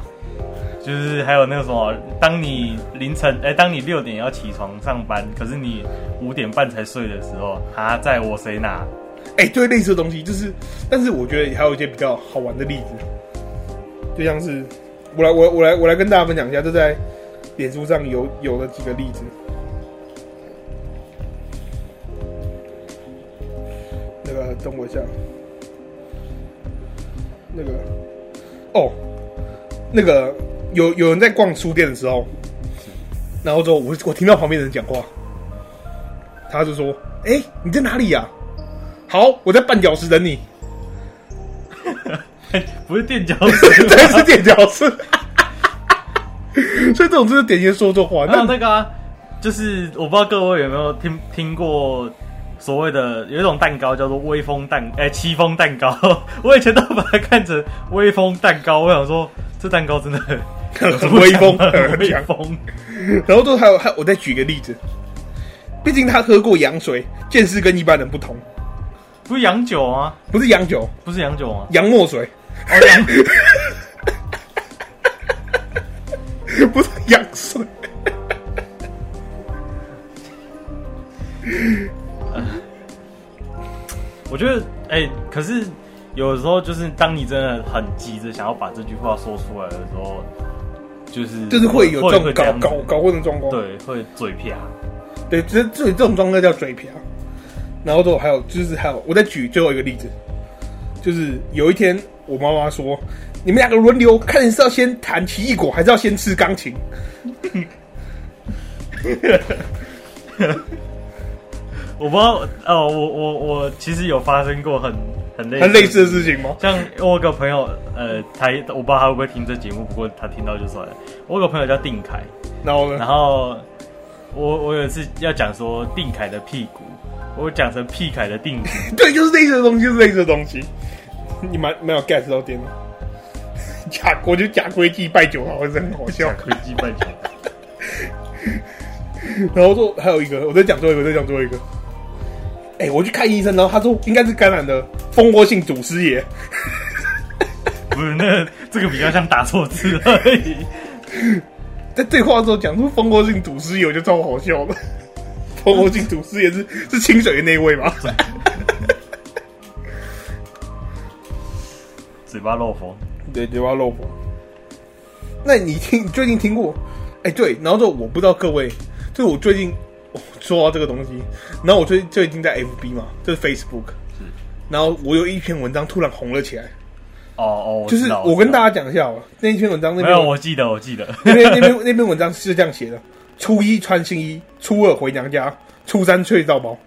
就是还有那个什么，当你凌晨哎、欸，当你六点要起床上班，可是你五点半才睡的时候，啊，在我谁拿？哎、欸，对，类似的东西就是，但是我觉得还有一些比较好玩的例子，就像是我来我我来我来跟大家分享一下，这在脸书上有有的几个例子。那个等我一下，那个哦，那个有有人在逛书店的时候，然后之后我我听到旁边人讲话，他就说：“哎、你在哪里呀、啊？”好，我在绊脚石等你。不是垫脚石，对，是垫脚石。所以这种就是典型说错话。还有那个、啊，就是我不知道各位有没有听听过所谓的有一种蛋糕叫做威风蛋，哎、欸，戚风蛋糕。我以前都把它看成威风蛋糕。我想说，这蛋糕真的很很威风，很威风。然后都还有还，我再举个例子。毕竟他喝过洋水，见识跟一般人不同。不是洋酒啊？不是洋酒，不是洋酒啊？洋墨水。哦，洋 不是洋水。我觉得，哎、欸，可是有的时候，就是当你真的很急着想要把这句话说出来的时候，就是就是会有这种搞这搞搞混的状况。对，会嘴瓢。对，这这这种状态叫嘴瓢。然后之后还有就是还有，我再举最后一个例子，就是有一天我妈妈说，你们两个轮流，看你是要先弹奇异果，还是要先吃钢琴？我不知道哦，我我我其实有发生过很很类很类似的事情吗？像我有个朋友，呃，他我不知道他会不会听这节目，不过他听到就算了。我有个朋友叫定凯，然后呢？然后我我有一次要讲说定凯的屁股。我讲成屁凯的定股，对，就是类似的东西，就是类似的东西。你蛮没有 get 到点吗？假，我觉得假规矩拜酒好像是很好笑。假规矩拜酒。然后说还有一个，我再讲最后一个，再讲最后一个。哎、欸，我去看医生，然后他说应该是感染的蜂窝性组织炎。不是，那这个比较像打错字而已。在对话的时候讲出蜂窝性组织炎，我就超好笑了。蜂窝性组织炎是是清水的那位吗？嘴巴漏风，对，嘴巴漏风。那你听，你最近听过？哎、欸，对，然后就我不知道各位，就我最近、哦、说到这个东西，然后我最最近在 FB 嘛，就是 Facebook，是，然后我有一篇文章突然红了起来。哦哦，就是我跟大家讲一下哦，那一篇文章那篇，没有，我记得，我记得 那篇那篇那篇文章是这样写的。初一穿新衣，初二回娘家，初三睡到饱，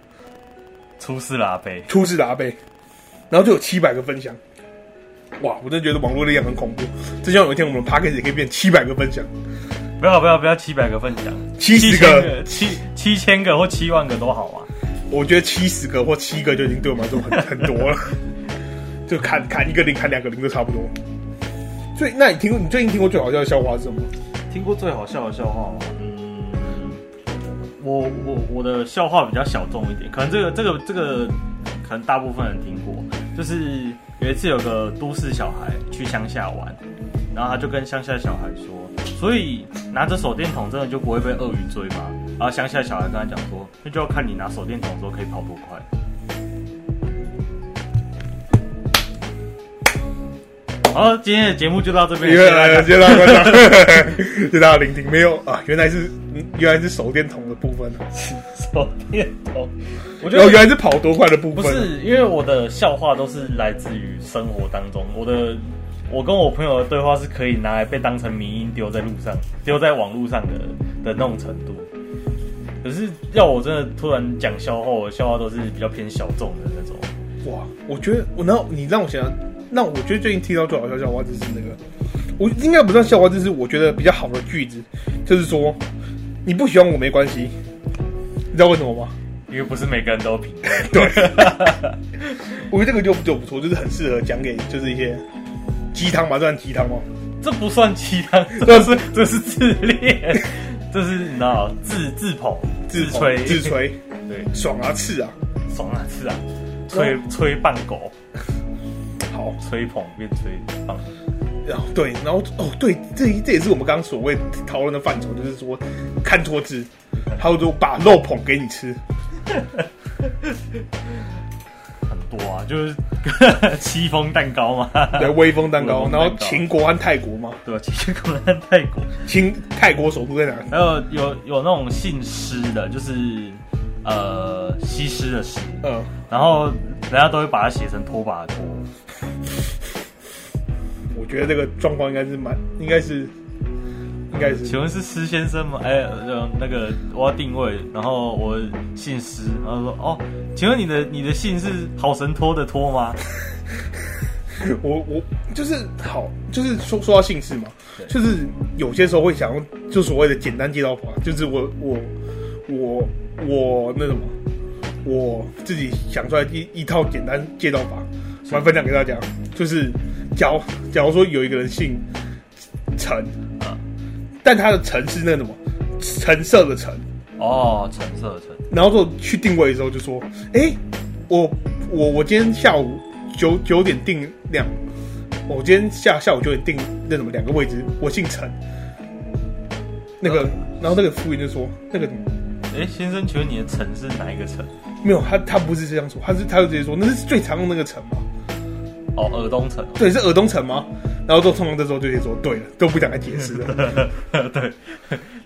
初四拉背，初四拉背，然后就有七百个分享。哇！我真的觉得网络力量很恐怖。真希望有一天我们的 Podcast 也可以变七百个分享。不要不要不要七百个分享，七十个、七七千个或七万个都好啊。我觉得七十个或七个就已经对我们来说很很多了。就砍砍一个零，砍两个零都差不多。所以，那你听过你最近听过最好笑的笑话是什么？听过最好笑的笑话吗？我我我的笑话比较小众一点，可能这个这个这个可能大部分人听过，就是有一次有个都市小孩去乡下玩，然后他就跟乡下小孩说，所以拿着手电筒真的就不会被鳄鱼追吗？然后乡下小孩跟他讲说，那就要看你拿手电筒的时候可以跑多快。好，今天的节目就到这边。谢谢大家，谢谢大家，谢谢大家聆听。没有啊，原来是原来是手电筒的部分。手电筒，我觉得、哦、原来是跑多快的部分。不是，因为我的笑话都是来自于生活当中。我的，我跟我朋友的对话是可以拿来被当成迷音丢在路上、丢在网络上的的那种程度。可是要我真的突然讲笑话，我的笑话都是比较偏小众的那种。哇，我觉得我然后你让我想。那我觉得最近听到最好笑笑话就是那个，我应该不算笑话，就是我觉得比较好的句子，就是说你不喜欢我没关系，你知道为什么吗？因为不是每个人都品味。对，我觉得这个就就不错，就是很适合讲给就是一些鸡汤嘛，算鸡汤吗？这不算鸡汤，这是这是自恋，这是你知道自自捧自吹自吹，对，爽啊刺啊，爽啊刺啊，吹吹半狗。好，吹捧变吹棒。然后对，然后哦对，这这也是我们刚刚所谓讨论的范畴，就是说看托字，还有就把肉捧给你吃。很多啊，就是戚风蛋糕嘛，对，威风蛋糕，然后秦国和泰国嘛，对吧？秦国和泰国，秦泰国首都在哪？还有有有那种姓施的，就是呃西施的施，嗯，然后人家都会把它写成拖把的拖。我觉得这个状况应该是蛮，应该是。应该是，请问是施先生吗？哎、欸，那个我要定位，然后我姓施，然后说哦，请问你的你的姓是好神托的托吗？我我就是好，就是说说到姓氏嘛，就是有些时候会想用就所谓的简单介绍法，就是我我我我那什么，我自己想出来一一套简单介绍法，我来分享给大家，就是假如假如说有一个人姓陈啊。但他的陈是那个什么橙色的橙哦，橙色的橙。然后就去定位的时候就说：“哎、欸，我我我今天下午九九点定两，我今天下下午九点定那什么两个位置，我姓陈。那个，然后那个服务员就说：那个，哎、欸，先生，请问你的陈是哪一个陈？没有，他他不是这样说，他是他就直接说那是最常用那个陈嘛。哦，尔东城。对，是尔东城吗？”然后都通常这时候就可以说对了，都不想再解释了。对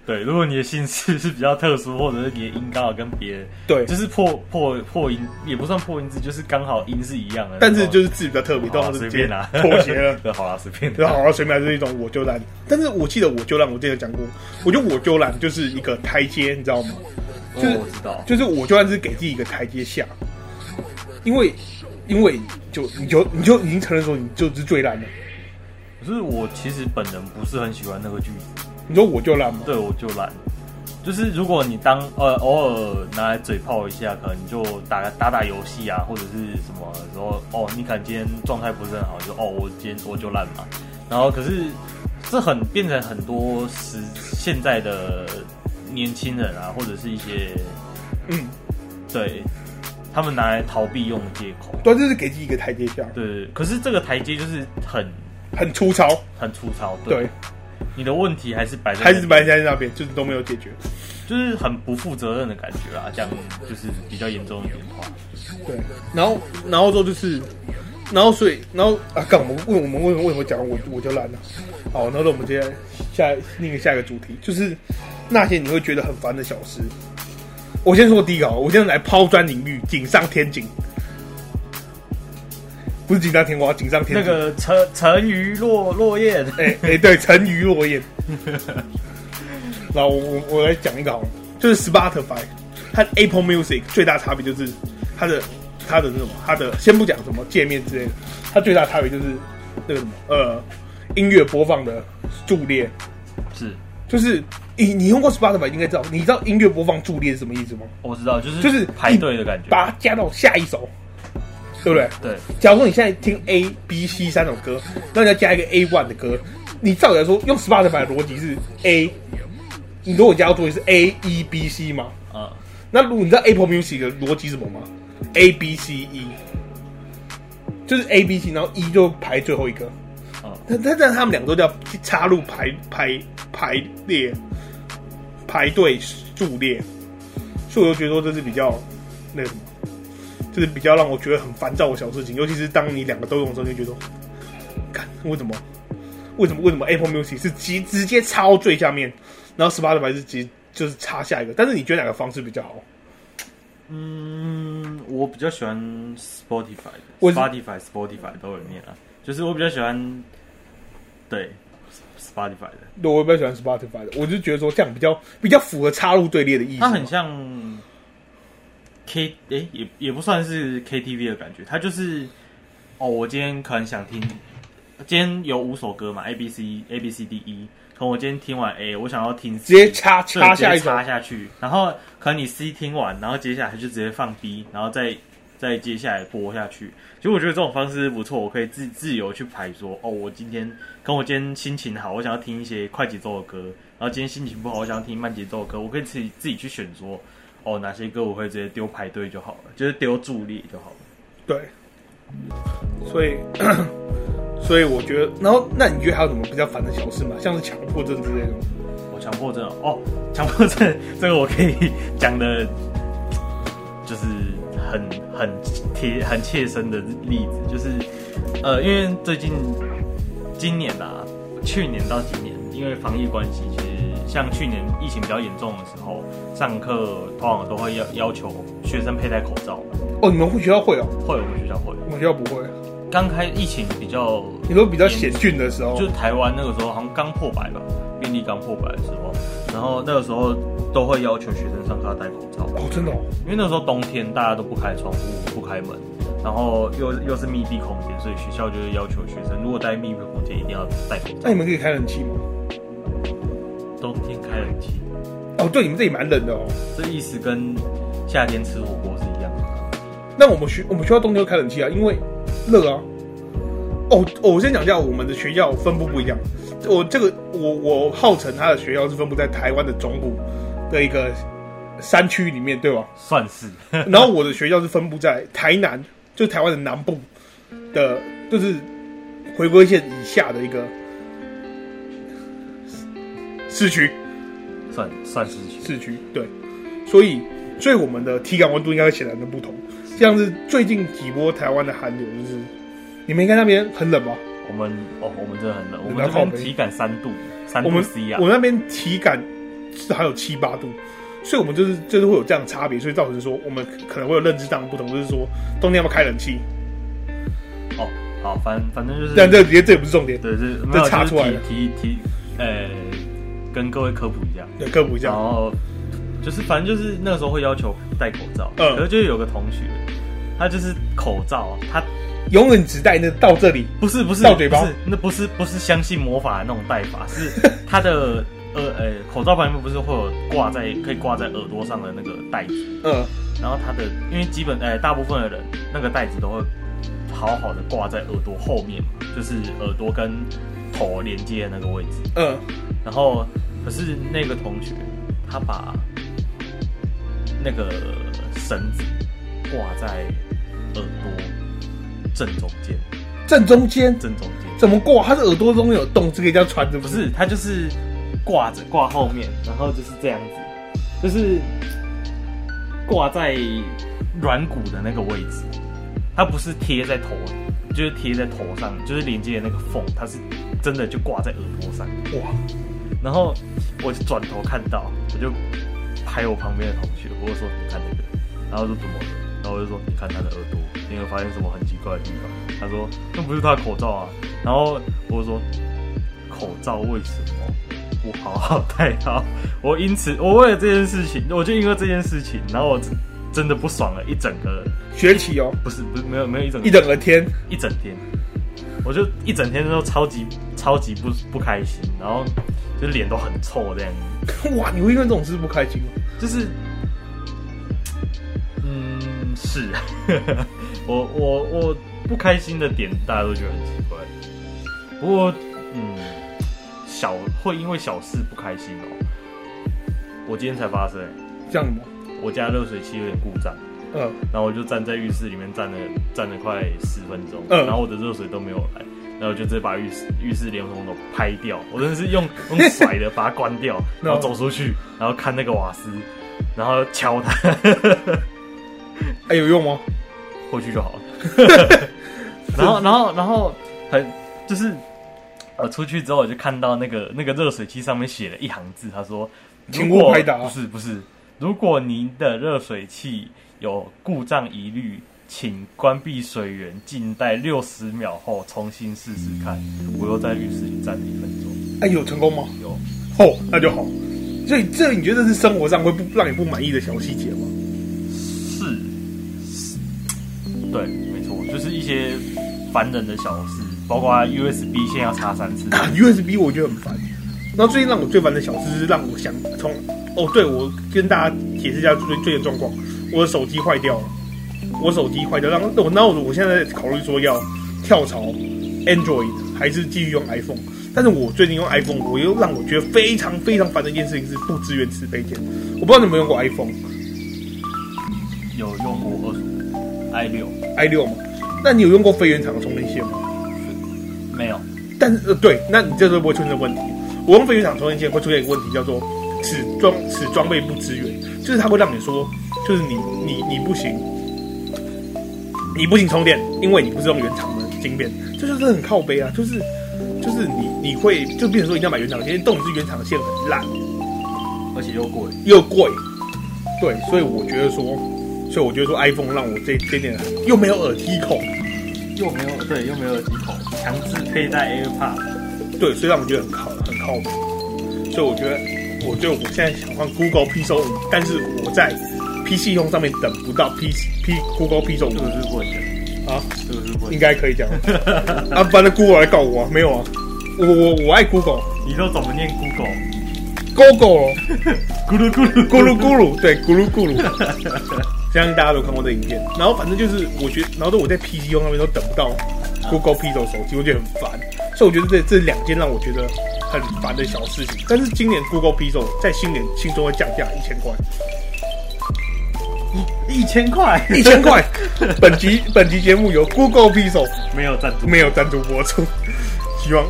对，如果你的姓氏是比较特殊，或者是你的音刚好跟别人对，就是破破破音也不算破音字，就是刚好音是一样的。但是就是字比较特别，都是随便拿妥协了。对，好啦，随便。对，好啦，随便是一种我就烂。但是我记得我就烂，我之前讲过，我觉得我就烂就是一个台阶，你知道吗？就是、哦、我知道，就是我就烂是给自己一个台阶下，因为因为就你就你就已经承认说你就是最烂的。可是我其实本人不是很喜欢那个句子。你说我就烂吗？对，我就烂。就是如果你当呃偶尔拿来嘴炮一下，可能你就打打打游戏啊，或者是什么时候哦，你可能今天状态不是很好，就哦我今天我就烂嘛。然后可是这很变成很多时现在的年轻人啊，或者是一些嗯，对，他们拿来逃避用的借口。对，这是给自己一个台阶下。对，可是这个台阶就是很。很粗糙，很粗糙。对，对你的问题还是摆在还是摆在那边，就是都没有解决，就是很不负责任的感觉啦。这样就是比较严重一点的话。对，然后然后之后就是，然后所以然后啊，刚我们问我们为为什么讲我我就烂了？好，然后我们接下来下那个下一个主题就是那些你会觉得很烦的小事。我先说第一个，我现在来抛砖引玉，锦上添锦。不是锦上添花，锦上添。那个沉沉鱼落落雁，哎 哎、欸欸，对，沉鱼落雁。然后我我我来讲一个好了，就是 Spotify 和 Apple Music 最大差别就是它的它的那种它的先不讲什么界面之类的，它最大差别就是那个什么呃音乐播放的助列是就是你你用过 Spotify 应该知道，你知道音乐播放助列是什么意思吗？我知道，就是就是排队的感觉，把它加到下一首。对不对？对。假如说你现在听 A、B、C 三首歌，那你要加一个 A one 的歌，你照理来说用 Spotify 的逻辑是 A，你如果加到作业是 A E B C 吗？啊。那如果你知道 Apple Music 的逻辑是什么吗？A B C E，就是 A B C，然后 E 就排最后一个。啊。但但但他们两个都叫插入排排排列排队数列，所以我就觉得说这是比较那个什么。就是比较让我觉得很烦躁的小事情，尤其是当你两个都用的时候，你就觉得，看为什么？为什么？为什么 Apple Music 是直直接插到最下面，然后 Spotify 是直就是插下一个？但是你觉得哪个方式比较好？嗯，我比较喜欢 Spotify，Spotify Spotify 都有念啊，就是我比较喜欢对 Spotify 的，对，我比较喜欢 Spotify 的，我就觉得说这样比较比较符合插入队列的意思，它很像。K 哎、欸，也也不算是 KTV 的感觉，它就是哦，我今天可能想听，今天有五首歌嘛，A B C A B C D E，可能我今天听完 A，我想要听 C，直接插插下一插下去，然后可能你 C 听完，然后接下来就直接放 B，然后再再接下来播下去。其实我觉得这种方式不错，我可以自自由去排说，哦，我今天跟我今天心情好，我想要听一些快节奏的歌，然后今天心情不好，我想要听慢节奏的歌，我可以自己自己去选说。哦，哪些歌我会直接丢排队就好了，就是丢助力就好了。对，所以 所以我觉得，然后那你觉得还有什么比较烦的小事吗？像是强迫症之类的吗？我强迫症哦，强迫症这个我可以讲的，就是很很贴很切身的例子，就是呃，因为最近今年啊，去年到今年，因为防疫关系，其实像去年疫情比较严重的时候，上课通常都会要要求学生佩戴口罩。哦，你们会学校会哦？会，我们学校会，我们学校不会。刚开疫情比较，你说比较险峻的时候，就是台湾那个时候好像刚破百吧，病例刚破百的时候，然后那个时候都会要求学生上课要戴口罩。哦，真的哦，因为那个时候冬天大家都不开窗户、不开门，然后又又是密闭空间，所以学校就是要求学生如果在密闭空间一定要戴口罩。那你们可以开冷气吗？冬天开冷气。哦，对，你们这里蛮冷的哦。这意思跟夏天吃火锅是一样的。那我们学我们学校冬天要开冷气啊，因为。热啊！哦哦，我先讲一下我们的学校分布不一样。我这个我我号称他的学校是分布在台湾的中部的一个山区里面，对吧？算是。然后我的学校是分布在台南，就是台湾的南部的，就是回归线以下的一个市区，算算市区。市区对，所以所以我们的体感温度应该会显然的不同。像是最近几波台湾的寒流，就是你们应该那边很冷吗？我们哦，我们真的很冷，我们这边体感三度，三度 C 啊。我们那边体感是还有七八度，所以我们就是就是会有这样的差别，所以造成说我们可能会有认知上的不同，就是说冬天要不要开冷气？哦，好，反反正就是，但这直接这也不是重点，对，这这插出来了，提提呃，跟各位科普一下，对，科普一下，然后就是反正就是那个时候会要求戴口罩，嗯，然后就有个同学。他就是口罩，他永远只戴那到这里，不是不是到嘴巴，不是那不是不是相信魔法的那种戴法，是 他的呃呃、欸、口罩旁边不是会有挂在可以挂在耳朵上的那个带子，嗯，然后他的因为基本呃、欸、大部分的人那个带子都会好好的挂在耳朵后面嘛，就是耳朵跟头连接的那个位置，嗯，然后可是那个同学他把那个绳子挂在。耳朵正中间，正中间，正中间怎么挂？他是耳朵中有洞，这样穿着？不是，它就是挂着挂后面，然后就是这样子，就是挂在软骨的那个位置。它不是贴在头，就是贴在头上，就是连接的那个缝，它是真的就挂在耳朵上。哇！然后我就转头看到，我就拍我旁边的同学，我就说：“你看那个。”然后就怎么了？然后我就说：“你看他的耳朵，你有发现什么很奇怪的地方？”他说：“那不是他的口罩啊。”然后我就说：“口罩为什么不好好戴好？”我因此，我为了这件事情，我就因为这件事情，然后我真的不爽了一整个学期哦，不是不是没有没有一整个一整个天一整天，我就一整天都超级超级不不开心，然后就是脸都很臭这样。哇，你会因为这种事不开心吗？就是。嗯是，我我我不开心的点，大家都觉得很奇怪。不过，嗯，小会因为小事不开心哦。我今天才发生，这样吗？我家热水器有点故障，嗯，然后我就站在浴室里面站了站了快十分钟，嗯，然后我的热水都没有来，然后就直接把浴室浴室连通头拍掉，我真的是用用甩的把它关掉，然后走出去，然后看那个瓦斯，然后敲它。还、欸、有用吗？回去就好了。然后，然后，然后很就是我，出去之后我就看到那个那个热水器上面写了一行字，他说：“请勿拍打。”不是不是，如果您的热水器有故障疑虑，请关闭水源，静待六十秒后重新试试看。我又在浴室里站了一分钟。哎，有成功吗？有。哦，那就好。所以这你觉得是生活上会不让你不满意的小细节吗？是对，没错，就是一些烦人的小事，包括 USB 线要插三次。啊，USB 我觉得很烦。然后最近让我最烦的小事是让我想从哦，对，我跟大家解释一下最最近状况，我的手机坏掉了，我手机坏掉，让我那我我现在在考虑说要跳槽 Android 还是继续用 iPhone。但是我最近用 iPhone，我又让我觉得非常非常烦的一件事情是不支援磁配件。我不知道你有没有用过 iPhone，有用过二十五。i 六 i 六吗？那你有用过非原厂的充电线吗？没有。但是呃，对，那你这时候不会出现这个问题。我用非原厂充电线会出现一个问题，叫做此装此装备不支援，就是它会让你说，就是你你你不行，你不行充电，因为你不是用原厂的晶片，这就是很靠背啊，就是就是你你会就变成说一定要买原厂的，因为动是原厂的线很烂，而且又贵。又贵，对，所以我觉得说，所以我觉得说 iPhone 让我这这点又没有耳机孔，又没有对又没有耳机孔，强制佩戴 AirPod，对，所以让我觉得很靠很靠北，所以我觉得，我觉得我现在想换 Google Pixel 五但是我在 PC 用上面等不到 P P Google Pixel 5，这个是不能讲啊，这个是不能讲应该可以讲。啊，反正 Google 来告我啊，没有啊，我我我爱 Google，你都怎么念 Google？Google 咕噜咕噜。咕噜咕噜，对，咕噜咕噜。相信大家都看过这影片。然后反正就是，我觉得，然后我在 PC 用上面都等不到 Google Pixel 手机，我觉得很烦。所以我觉得这这两件让我觉得很烦的小事情。但是今年 Google Pixel 在新年轻松会降价一千块，一千块，一千块。本集本集节目由 Google Pixel 没有赞助，没有赞助播出。希望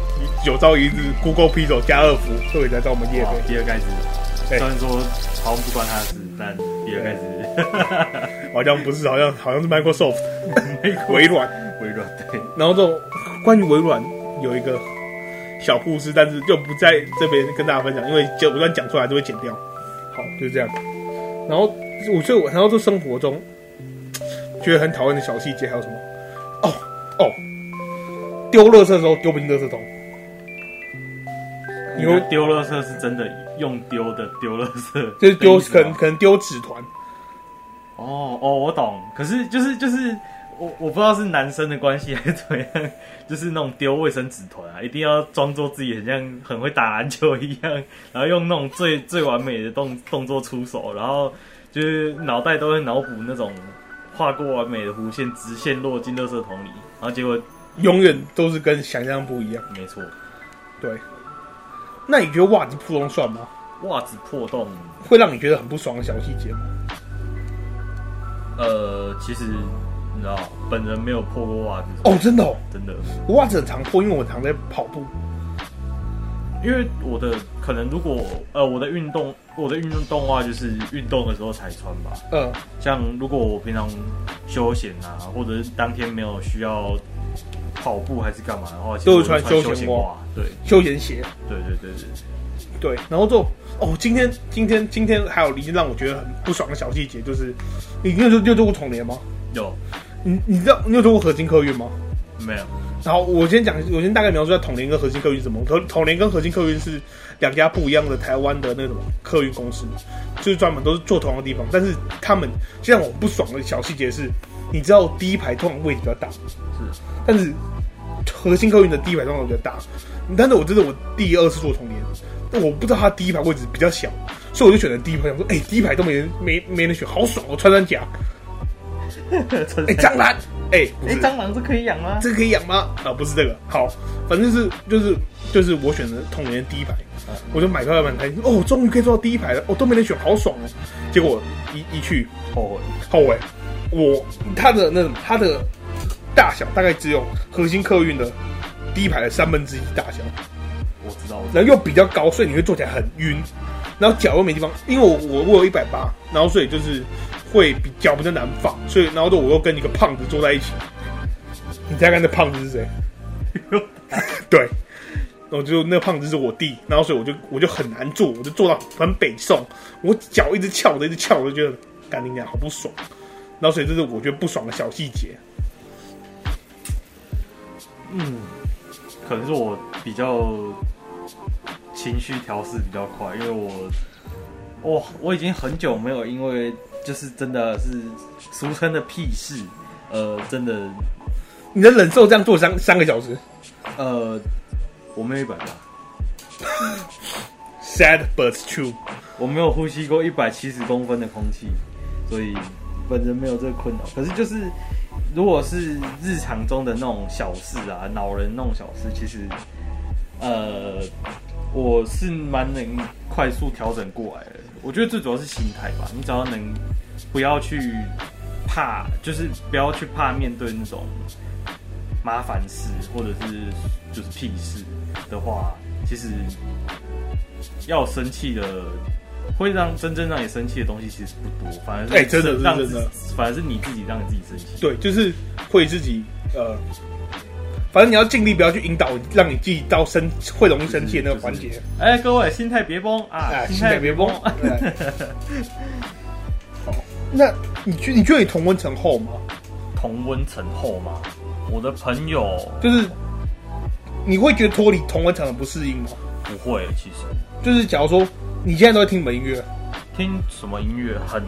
有朝一日 Google Pixel 家乐福都会来找我们业配。比尔盖茨，对虽然说好像不关他的事，但比尔盖茨好像不是，好像好像是 Microsoft 微软。微软对。然后这种关于微软有一个小故事，但是就不在这边跟大家分享，因为就不断讲出来就会剪掉。好，就是这样。然后我所以我然后这生活中觉得很讨厌的小细节还有什么？哦哦，丢垃圾的时候丢不进垃圾桶。你为丢垃圾是真的用丢的丢垃圾，就是丢可能可能丢纸团。哦哦，我懂。可是就是就是我我不知道是男生的关系还是怎么样，就是那种丢卫生纸团啊，一定要装作自己很像很会打篮球一样，然后用那种最最完美的动动作出手，然后就是脑袋都会脑补那种画过完美的弧线，直线落进垃圾桶里，然后结果永远都是跟想象不一样。没错，对。那你觉得袜子破洞算吗？袜子破洞会让你觉得很不爽的小细节吗？呃，其实你知道，本人没有破过袜子哦，真的哦，真的，我袜子很常破，因为我常在跑步。因为我的可能如果呃我的运动我的运动话就是运动的时候才穿吧。嗯，像如果我平常休闲啊，或者是当天没有需要跑步还是干嘛的话，都会穿休休闲袜，对，休闲鞋。对对对对对，然后就哦，今天今天今天还有一件让我觉得很不爽的小细节，就是你你有你有做过统联吗？有，你你知道你有做过核心客运吗？没有。然后我先讲，我先大概描述一下统联跟核心客运是什么。统统联跟核心客运是两家不一样的台湾的那种客运公司，就是专门都是做同样的地方，但是他们就让我不爽的小细节是，你知道第一排通常位置比较大，是，但是核心客运的第一排通常比较大，但是我这是我第二次做统联，但我不知道他第一排位置比较小，所以我就选择第一排，想说，哎、欸，第一排都没人没没人选，好爽哦，穿山甲，哎、欸，蟑螂。哎、欸，哎、欸，蟑螂这可以养吗？这个可以养吗？啊，不是这个，好，反正是就是就是我选的童年第一排，嗯、我就买票买台，哦，终于可以坐到第一排了，哦，都没人选，好爽哦。结果一一去后悔后悔，我它的那种它的大小大概只有核心客运的第一排的三分之一大小，我知道，然后又比较高，所以你会坐起来很晕，然后脚又没地方，因为我我我有一百八，然后所以就是。会比脚比较难放，所以然后就我又跟一个胖子坐在一起。你猜看那胖子是谁？对，然后就那胖子是我弟，然后所以我就我就很难坐，我就坐到很北宋，我脚一直翘着一直翘，我就觉得干你娘好不爽。然后所以这是我觉得不爽的小细节。嗯，可能是我比较情绪调试比较快，因为我我，我已经很久没有因为。就是真的是俗称的屁事，呃，真的，你能忍受这样做三三个小时？呃，我没有一百八，sad but true，我没有呼吸过一百七十公分的空气，所以本人没有这个困扰。可是就是，如果是日常中的那种小事啊，恼人那种小事，其实，呃，我是蛮能快速调整过来的。我觉得最主要是心态吧，你只要能不要去怕，就是不要去怕面对那种麻烦事，或者是就是屁事的话，其实要生气的，会让真正让你生气的东西其实不多，反而是哎真的真的反而是你自己让你自己生气。对，就是会自己呃，反正你要尽力不要去引导，让你自己到生会容易生气的那个环节。哎，各位心态别崩啊，啊，心心态别崩。好，那你觉你觉得你同温层厚吗？同温层厚吗？我的朋友就是你会觉得脱离同温层很不适应吗？不会，其实就是假如说你现在都在听什么音乐，听什么音乐很，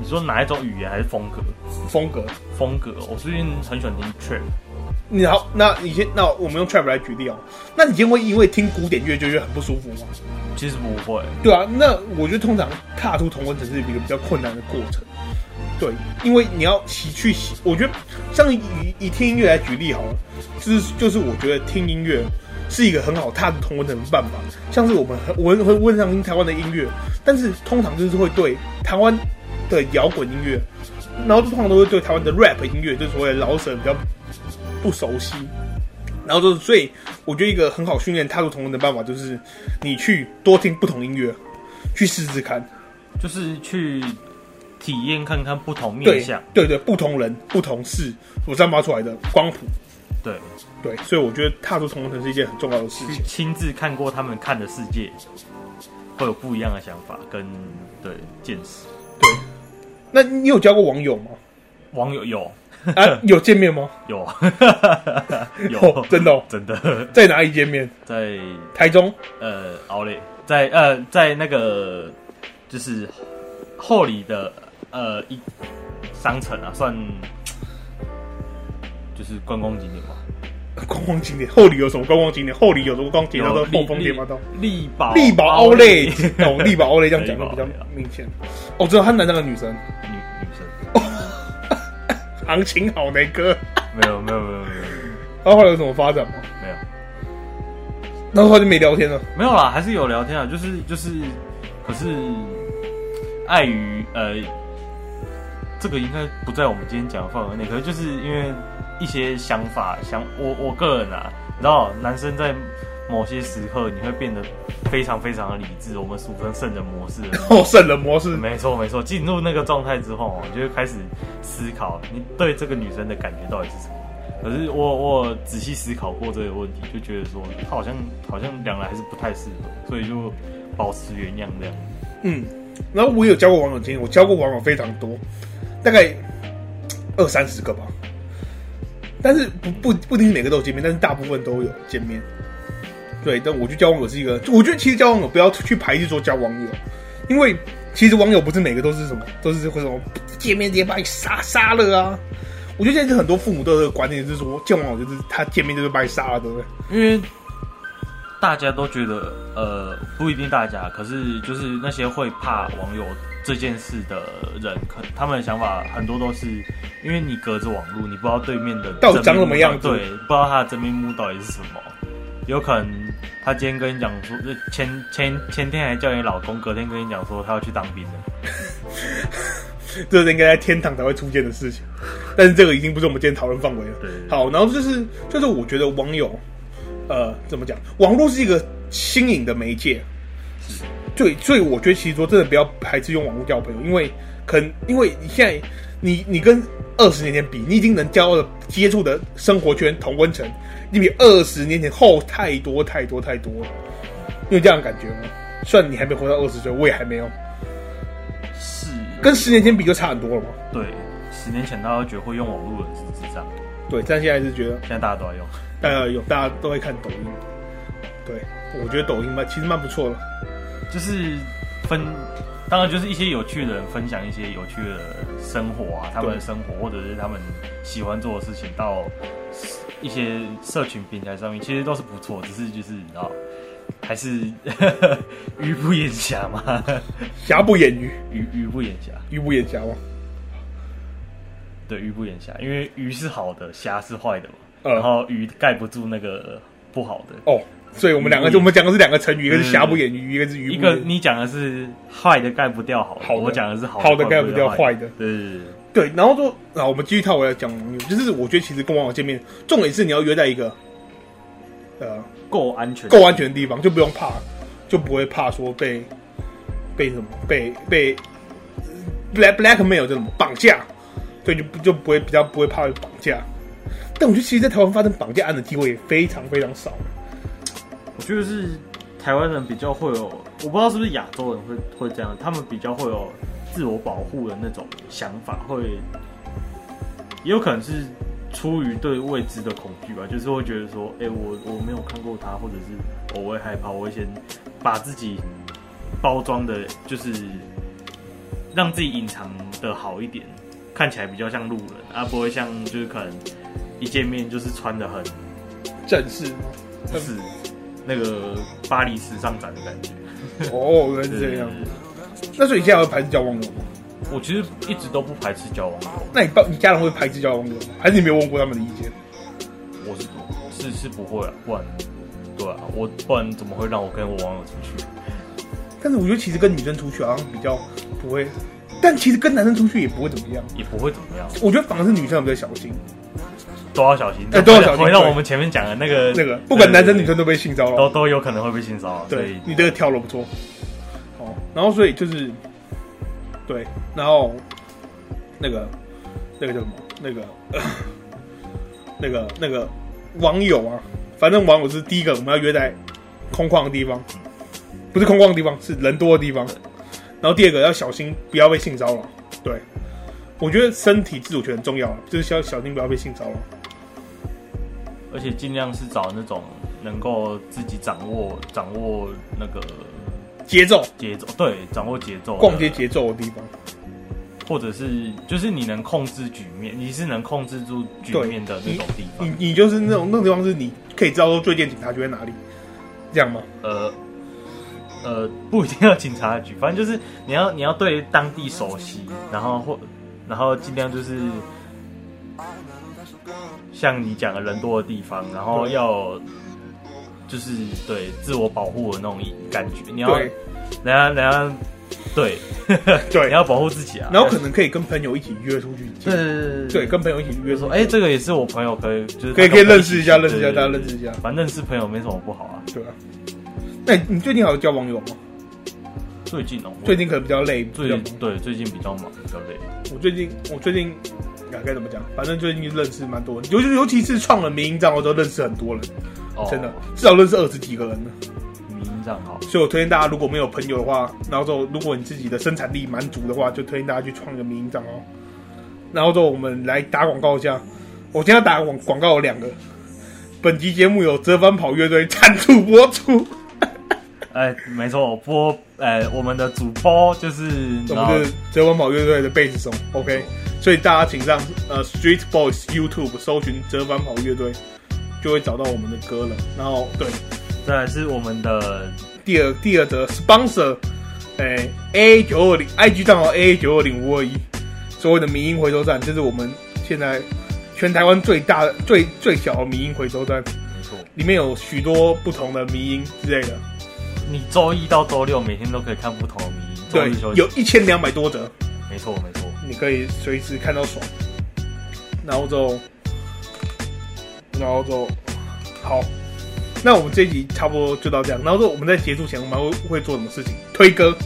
你说哪一种语言还是风格？风格，风格，我最近很喜欢听 trap。你好，那你先，那我们用 trap 来举例哦。那你今天会因为听古典乐就觉得很不舒服吗？其实不会，对啊，那我觉得通常踏出同温层是一个比较困难的过程。对，因为你要洗去洗，我觉得像以以听音乐来举例好了，就是就是我觉得听音乐是一个很好踏出同温层的办法。像是我们我会会上听台湾的音乐，但是通常就是会对台湾的摇滚音乐，然后通常都会对台湾的 rap 音乐，就是所谓的饶舌比较不熟悉。然后就是，所以我觉得一个很好训练踏入同人的办法，就是你去多听不同音乐，去试试看，就是去。体验看看不同面向，对对对，不同人、不同事所散发出来的光谱，对对，所以我觉得踏出同人城是一件很重要的事情。亲自看过他们看的世界，会有不一样的想法跟对见识。对，那你有交过网友吗？网友有 啊？有见面吗？有，有，哦、真的、哦、真的在哪里见面？在台中，呃，奥利，在呃，在那个就是后里的。呃，一商城啊，算就是观光景点吧。观光景点，后里有什么观光景点？后里有什么观光景点？叫做后丰田吗？到力宝，力宝奥莱，哦，力宝奥莱这样讲的比较明显。哦，知道他男那个女生，女女生。行情好，那哥。没有，没有，没有，没有。然后后来有什么发展吗？没有。那后来就没聊天了。没有啦，还是有聊天啊，就是就是，可是碍于呃。这个应该不在我们今天讲的范围内，可是就是因为一些想法，想我我个人啊，你知道，男生在某些时刻你会变得非常非常的理智，我们俗称圣人模式。哦，圣人模式，没错没错，进入那个状态之后，你就会开始思考你对这个女生的感觉到底是什么。可是我我仔细思考过这个问题，就觉得说她好像好像两人还是不太适合，所以就保持原样这样。嗯，然后我有交过网友经验，我交过网友非常多。大概二三十个吧，但是不不不一定每个都有见面，但是大部分都有见面。对，但我觉得交网友是一个，我觉得其实交网友不要去排斥说交网友，因为其实网友不是每个都是什么，都是会什么见面直接把你杀杀了啊。我觉得现在是很多父母都有这个观念，就是说见网友就是他见面就是把你杀了，对不对？因为大家都觉得，呃，不一定大家，可是就是那些会怕网友。这件事的人，可他们的想法很多都是，因为你隔着网络，你不知道对面的到底长什么样子，对，不知道他的真面目到底是什么。有可能他今天跟你讲说，前前前天还叫你老公，隔天跟你讲说他要去当兵了。这是应该在天堂才会出现的事情，但是这个已经不是我们今天讨论范围了。对，好，然后就是就是我觉得网友，呃，怎么讲？网络是一个新颖的媒介。是。对，所以我觉得其实说真的不要排斥用网络交朋友，因为可能因为你现在你你跟二十年前比，你已经能交的接触的生活圈同温层，你比二十年前厚太多太多太多了。你有这样的感觉吗？虽然你还没活到二十岁，我也还没有。是跟十年前比就差很多了吗？对，十年前大家都觉得会用网络的人是智障。对，但现在是觉得现在大家都在用，大家有大家都会看抖音。对，我觉得抖音蛮其实蛮不错的。就是分，当然就是一些有趣的人分享一些有趣的生活啊，他们的生活或者是他们喜欢做的事情，到一些社群平台上面，其实都是不错。只是就是你知道，还是 鱼不眼瞎嘛，瑕不掩瑜，鱼鱼不眼瞎，鱼不眼瞎吗？对，鱼不眼瞎，因为鱼是好的，虾是坏的嘛，嗯、然后鱼盖不住那个不好的哦。所以我们两个就，我们讲的是两个成语，一个是瑕不掩瑜，一个是鱼不。一个你讲的是坏的盖不掉好，好的，我讲的是好的盖不掉坏的。对对对，然后就，啊，我们继续套回来讲网友，就是我觉得其实跟网友见面，重点是你要约在一个呃够安全，够安全的地方，就不用怕，就不会怕说被被什么被被 black blackmail 这种绑架，对，就就不会比较不会怕被绑架。但我觉得其实，在台湾发生绑架案的机会也非常非常少。我觉得是台湾人比较会有，我不知道是不是亚洲人会会这样，他们比较会有自我保护的那种想法，会也有可能是出于对未知的恐惧吧，就是会觉得说，哎、欸，我我没有看过他，或者是我会害怕，我会先把自己包装的，就是让自己隐藏的好一点，看起来比较像路人，而、啊、不会像就是可能一见面就是穿的很正式，是。那个巴黎时尚展的感觉哦，原来是这样。那所以你现在会排斥交网友吗？我其实一直都不排斥交网友。那你爸、你家人会排斥交网友吗？还是你没有问过他们的意见？我是是是不会啊，不然对啊，我不然怎么会让我跟我网友出去？但是我觉得其实跟女生出去好像比较不会，但其实跟男生出去也不会怎么样，也不会怎么样。我觉得反而是女生比较小心。都要小心，欸、都要小心。回到我们前面讲的那个那个，不管男生女生都被性骚扰，都都有可能会被性骚扰。对，你这个跳的不错。然后所以就是，对，然后那个那个叫什么？那个 那个那个网友啊，反正网友是第一个，我们要约在空旷的地方，不是空旷的地方，是人多的地方。然后第二个要小心，不要被性骚扰。对，我觉得身体自主权很重要，就是要小心，不要被性骚扰。而且尽量是找那种能够自己掌握、掌握那个节奏、节奏，对，掌握节奏、逛街节奏的地方，或者是就是你能控制局面，你是能控制住局面的那种地方。你你就是那种那种地方，是你可以知道说最近警察局在哪里，这样吗？呃呃，不一定要警察局，反正就是你要你要对当地熟悉，然后或然后尽量就是。像你讲的人多的地方，然后要就是对自我保护的那种感觉，你要人家人家对 对，你要保护自己啊。然后可能可以跟朋友一起约出去，对对对，对跟朋友一起约说，哎、欸，这个也是我朋友，可以就是可以可以认识一下，认识一下，大家认识一下。反正认识朋友没什么不好啊，对啊。那你，最近还有交网友吗？最近哦，最近可能比较累，最近对最近比较忙，比较累。我最近我最近。该怎么讲？反正最近认识蛮多人，尤尤其是创了迷因账号之后，认识很多人，哦、真的至少认识二十几个人呢。迷音账号，所以我推荐大家，如果没有朋友的话，然后之后如果你自己的生产力蛮足的话，就推荐大家去创一个迷音账号。然后之后我们来打广告一下，我今天要打广广告有两个。本集节目有折返跑乐队赞助播出。哎、欸，没错，播哎、欸，我们的主播就是我们是折返跑乐队的贝斯手，OK。所以大家请上呃 Street Boys YouTube 搜寻折返跑乐队，就会找到我们的歌了。然后对，再来是我们的第二第二则 sponsor，哎 A 九二零 IG 账号 A 九二零五二一，所谓的迷音回收站，这是我们现在全台湾最大的最最小的迷音回收站。没错，里面有许多不同的迷音之类的。你周一到周六每天都可以看不同的迷音，对，有一千两百多则。没错，没错。你可以随时看到爽，然后就，然后就，好，那我们这一集差不多就到这样。然后说我们在结束前，我们还会会做什么事情？推歌，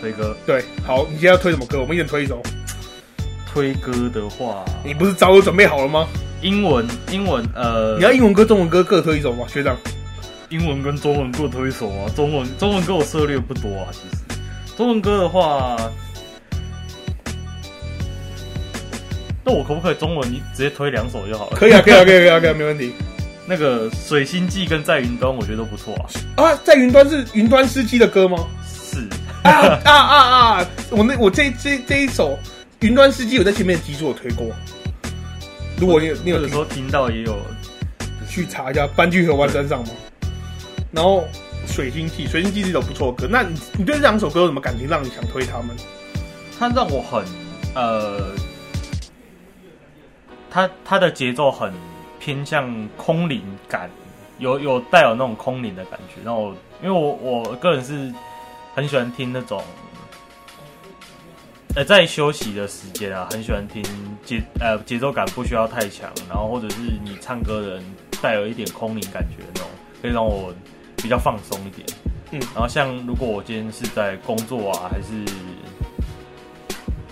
推歌，对，好，你现在要推什么歌？我们一人推一首。推歌的话，你不是早有准备好了吗？英文，英文，呃，你要英文歌、中文歌各推一首吗？学长，英文跟中文各推一首啊。中文，中文歌我涉猎不多啊，其实，中文歌的话。那我可不可以中文你直接推两首就好了？可以啊，可以啊，可以啊，可以啊，没问题。那个《水星记》跟《在云端》，我觉得都不错啊。啊，在云端是云端司机的歌吗？是啊啊啊啊！我那我这这这一首《云端司机》，有在前面的集数有推过。如果你有你有时候听到也有去查一下《搬去河湾山上》吗？然后《水星记》，《水星记》是一首不错的歌。那你你对这两首歌有什么感情，让你想推他们？他让我很呃。他他的节奏很偏向空灵感，有有带有那种空灵的感觉。然后，因为我我个人是很喜欢听那种，呃，在休息的时间啊，很喜欢听节呃节奏感不需要太强，然后或者是你唱歌的人带有一点空灵感觉的那种可以让我比较放松一点。嗯，然后像如果我今天是在工作啊，还是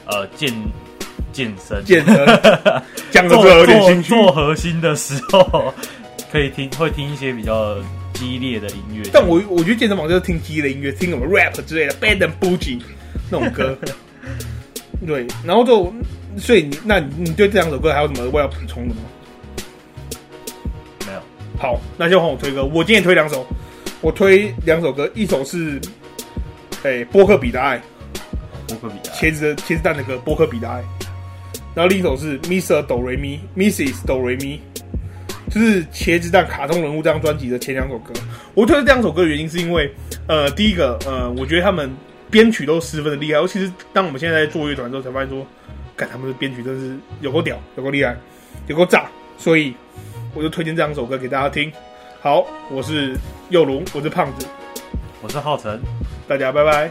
呃健健身、健身讲的这有点兴趣做核心的时候，可以听会听一些比较激烈的音乐。但我我觉得健身房就是听激烈的音乐，听什么 rap 之类的，Bad and Bougie 那种歌。对，然后就所以你那你你对这两首歌还有什么我要补充的吗？没有。好，那就换我推歌。我今天推两首，我推两首歌，一首是哎波克比的爱，波克比的爱茄子的茄子蛋的歌，波克比的爱。然后另一首是 Mr. 哆瑞咪，Mrs. 哆瑞咪，就是茄子蛋卡通人物这张专辑的前两首歌。我推这两首歌的原因是因为，呃，第一个，呃，我觉得他们编曲都十分的厉害。尤其是当我们现在在做乐团之后，才发现说，看他们的编曲真是有够屌，有够厉害，有够炸。所以我就推荐这两首歌给大家听。好，我是佑龙，我是胖子，我是浩辰，大家拜拜。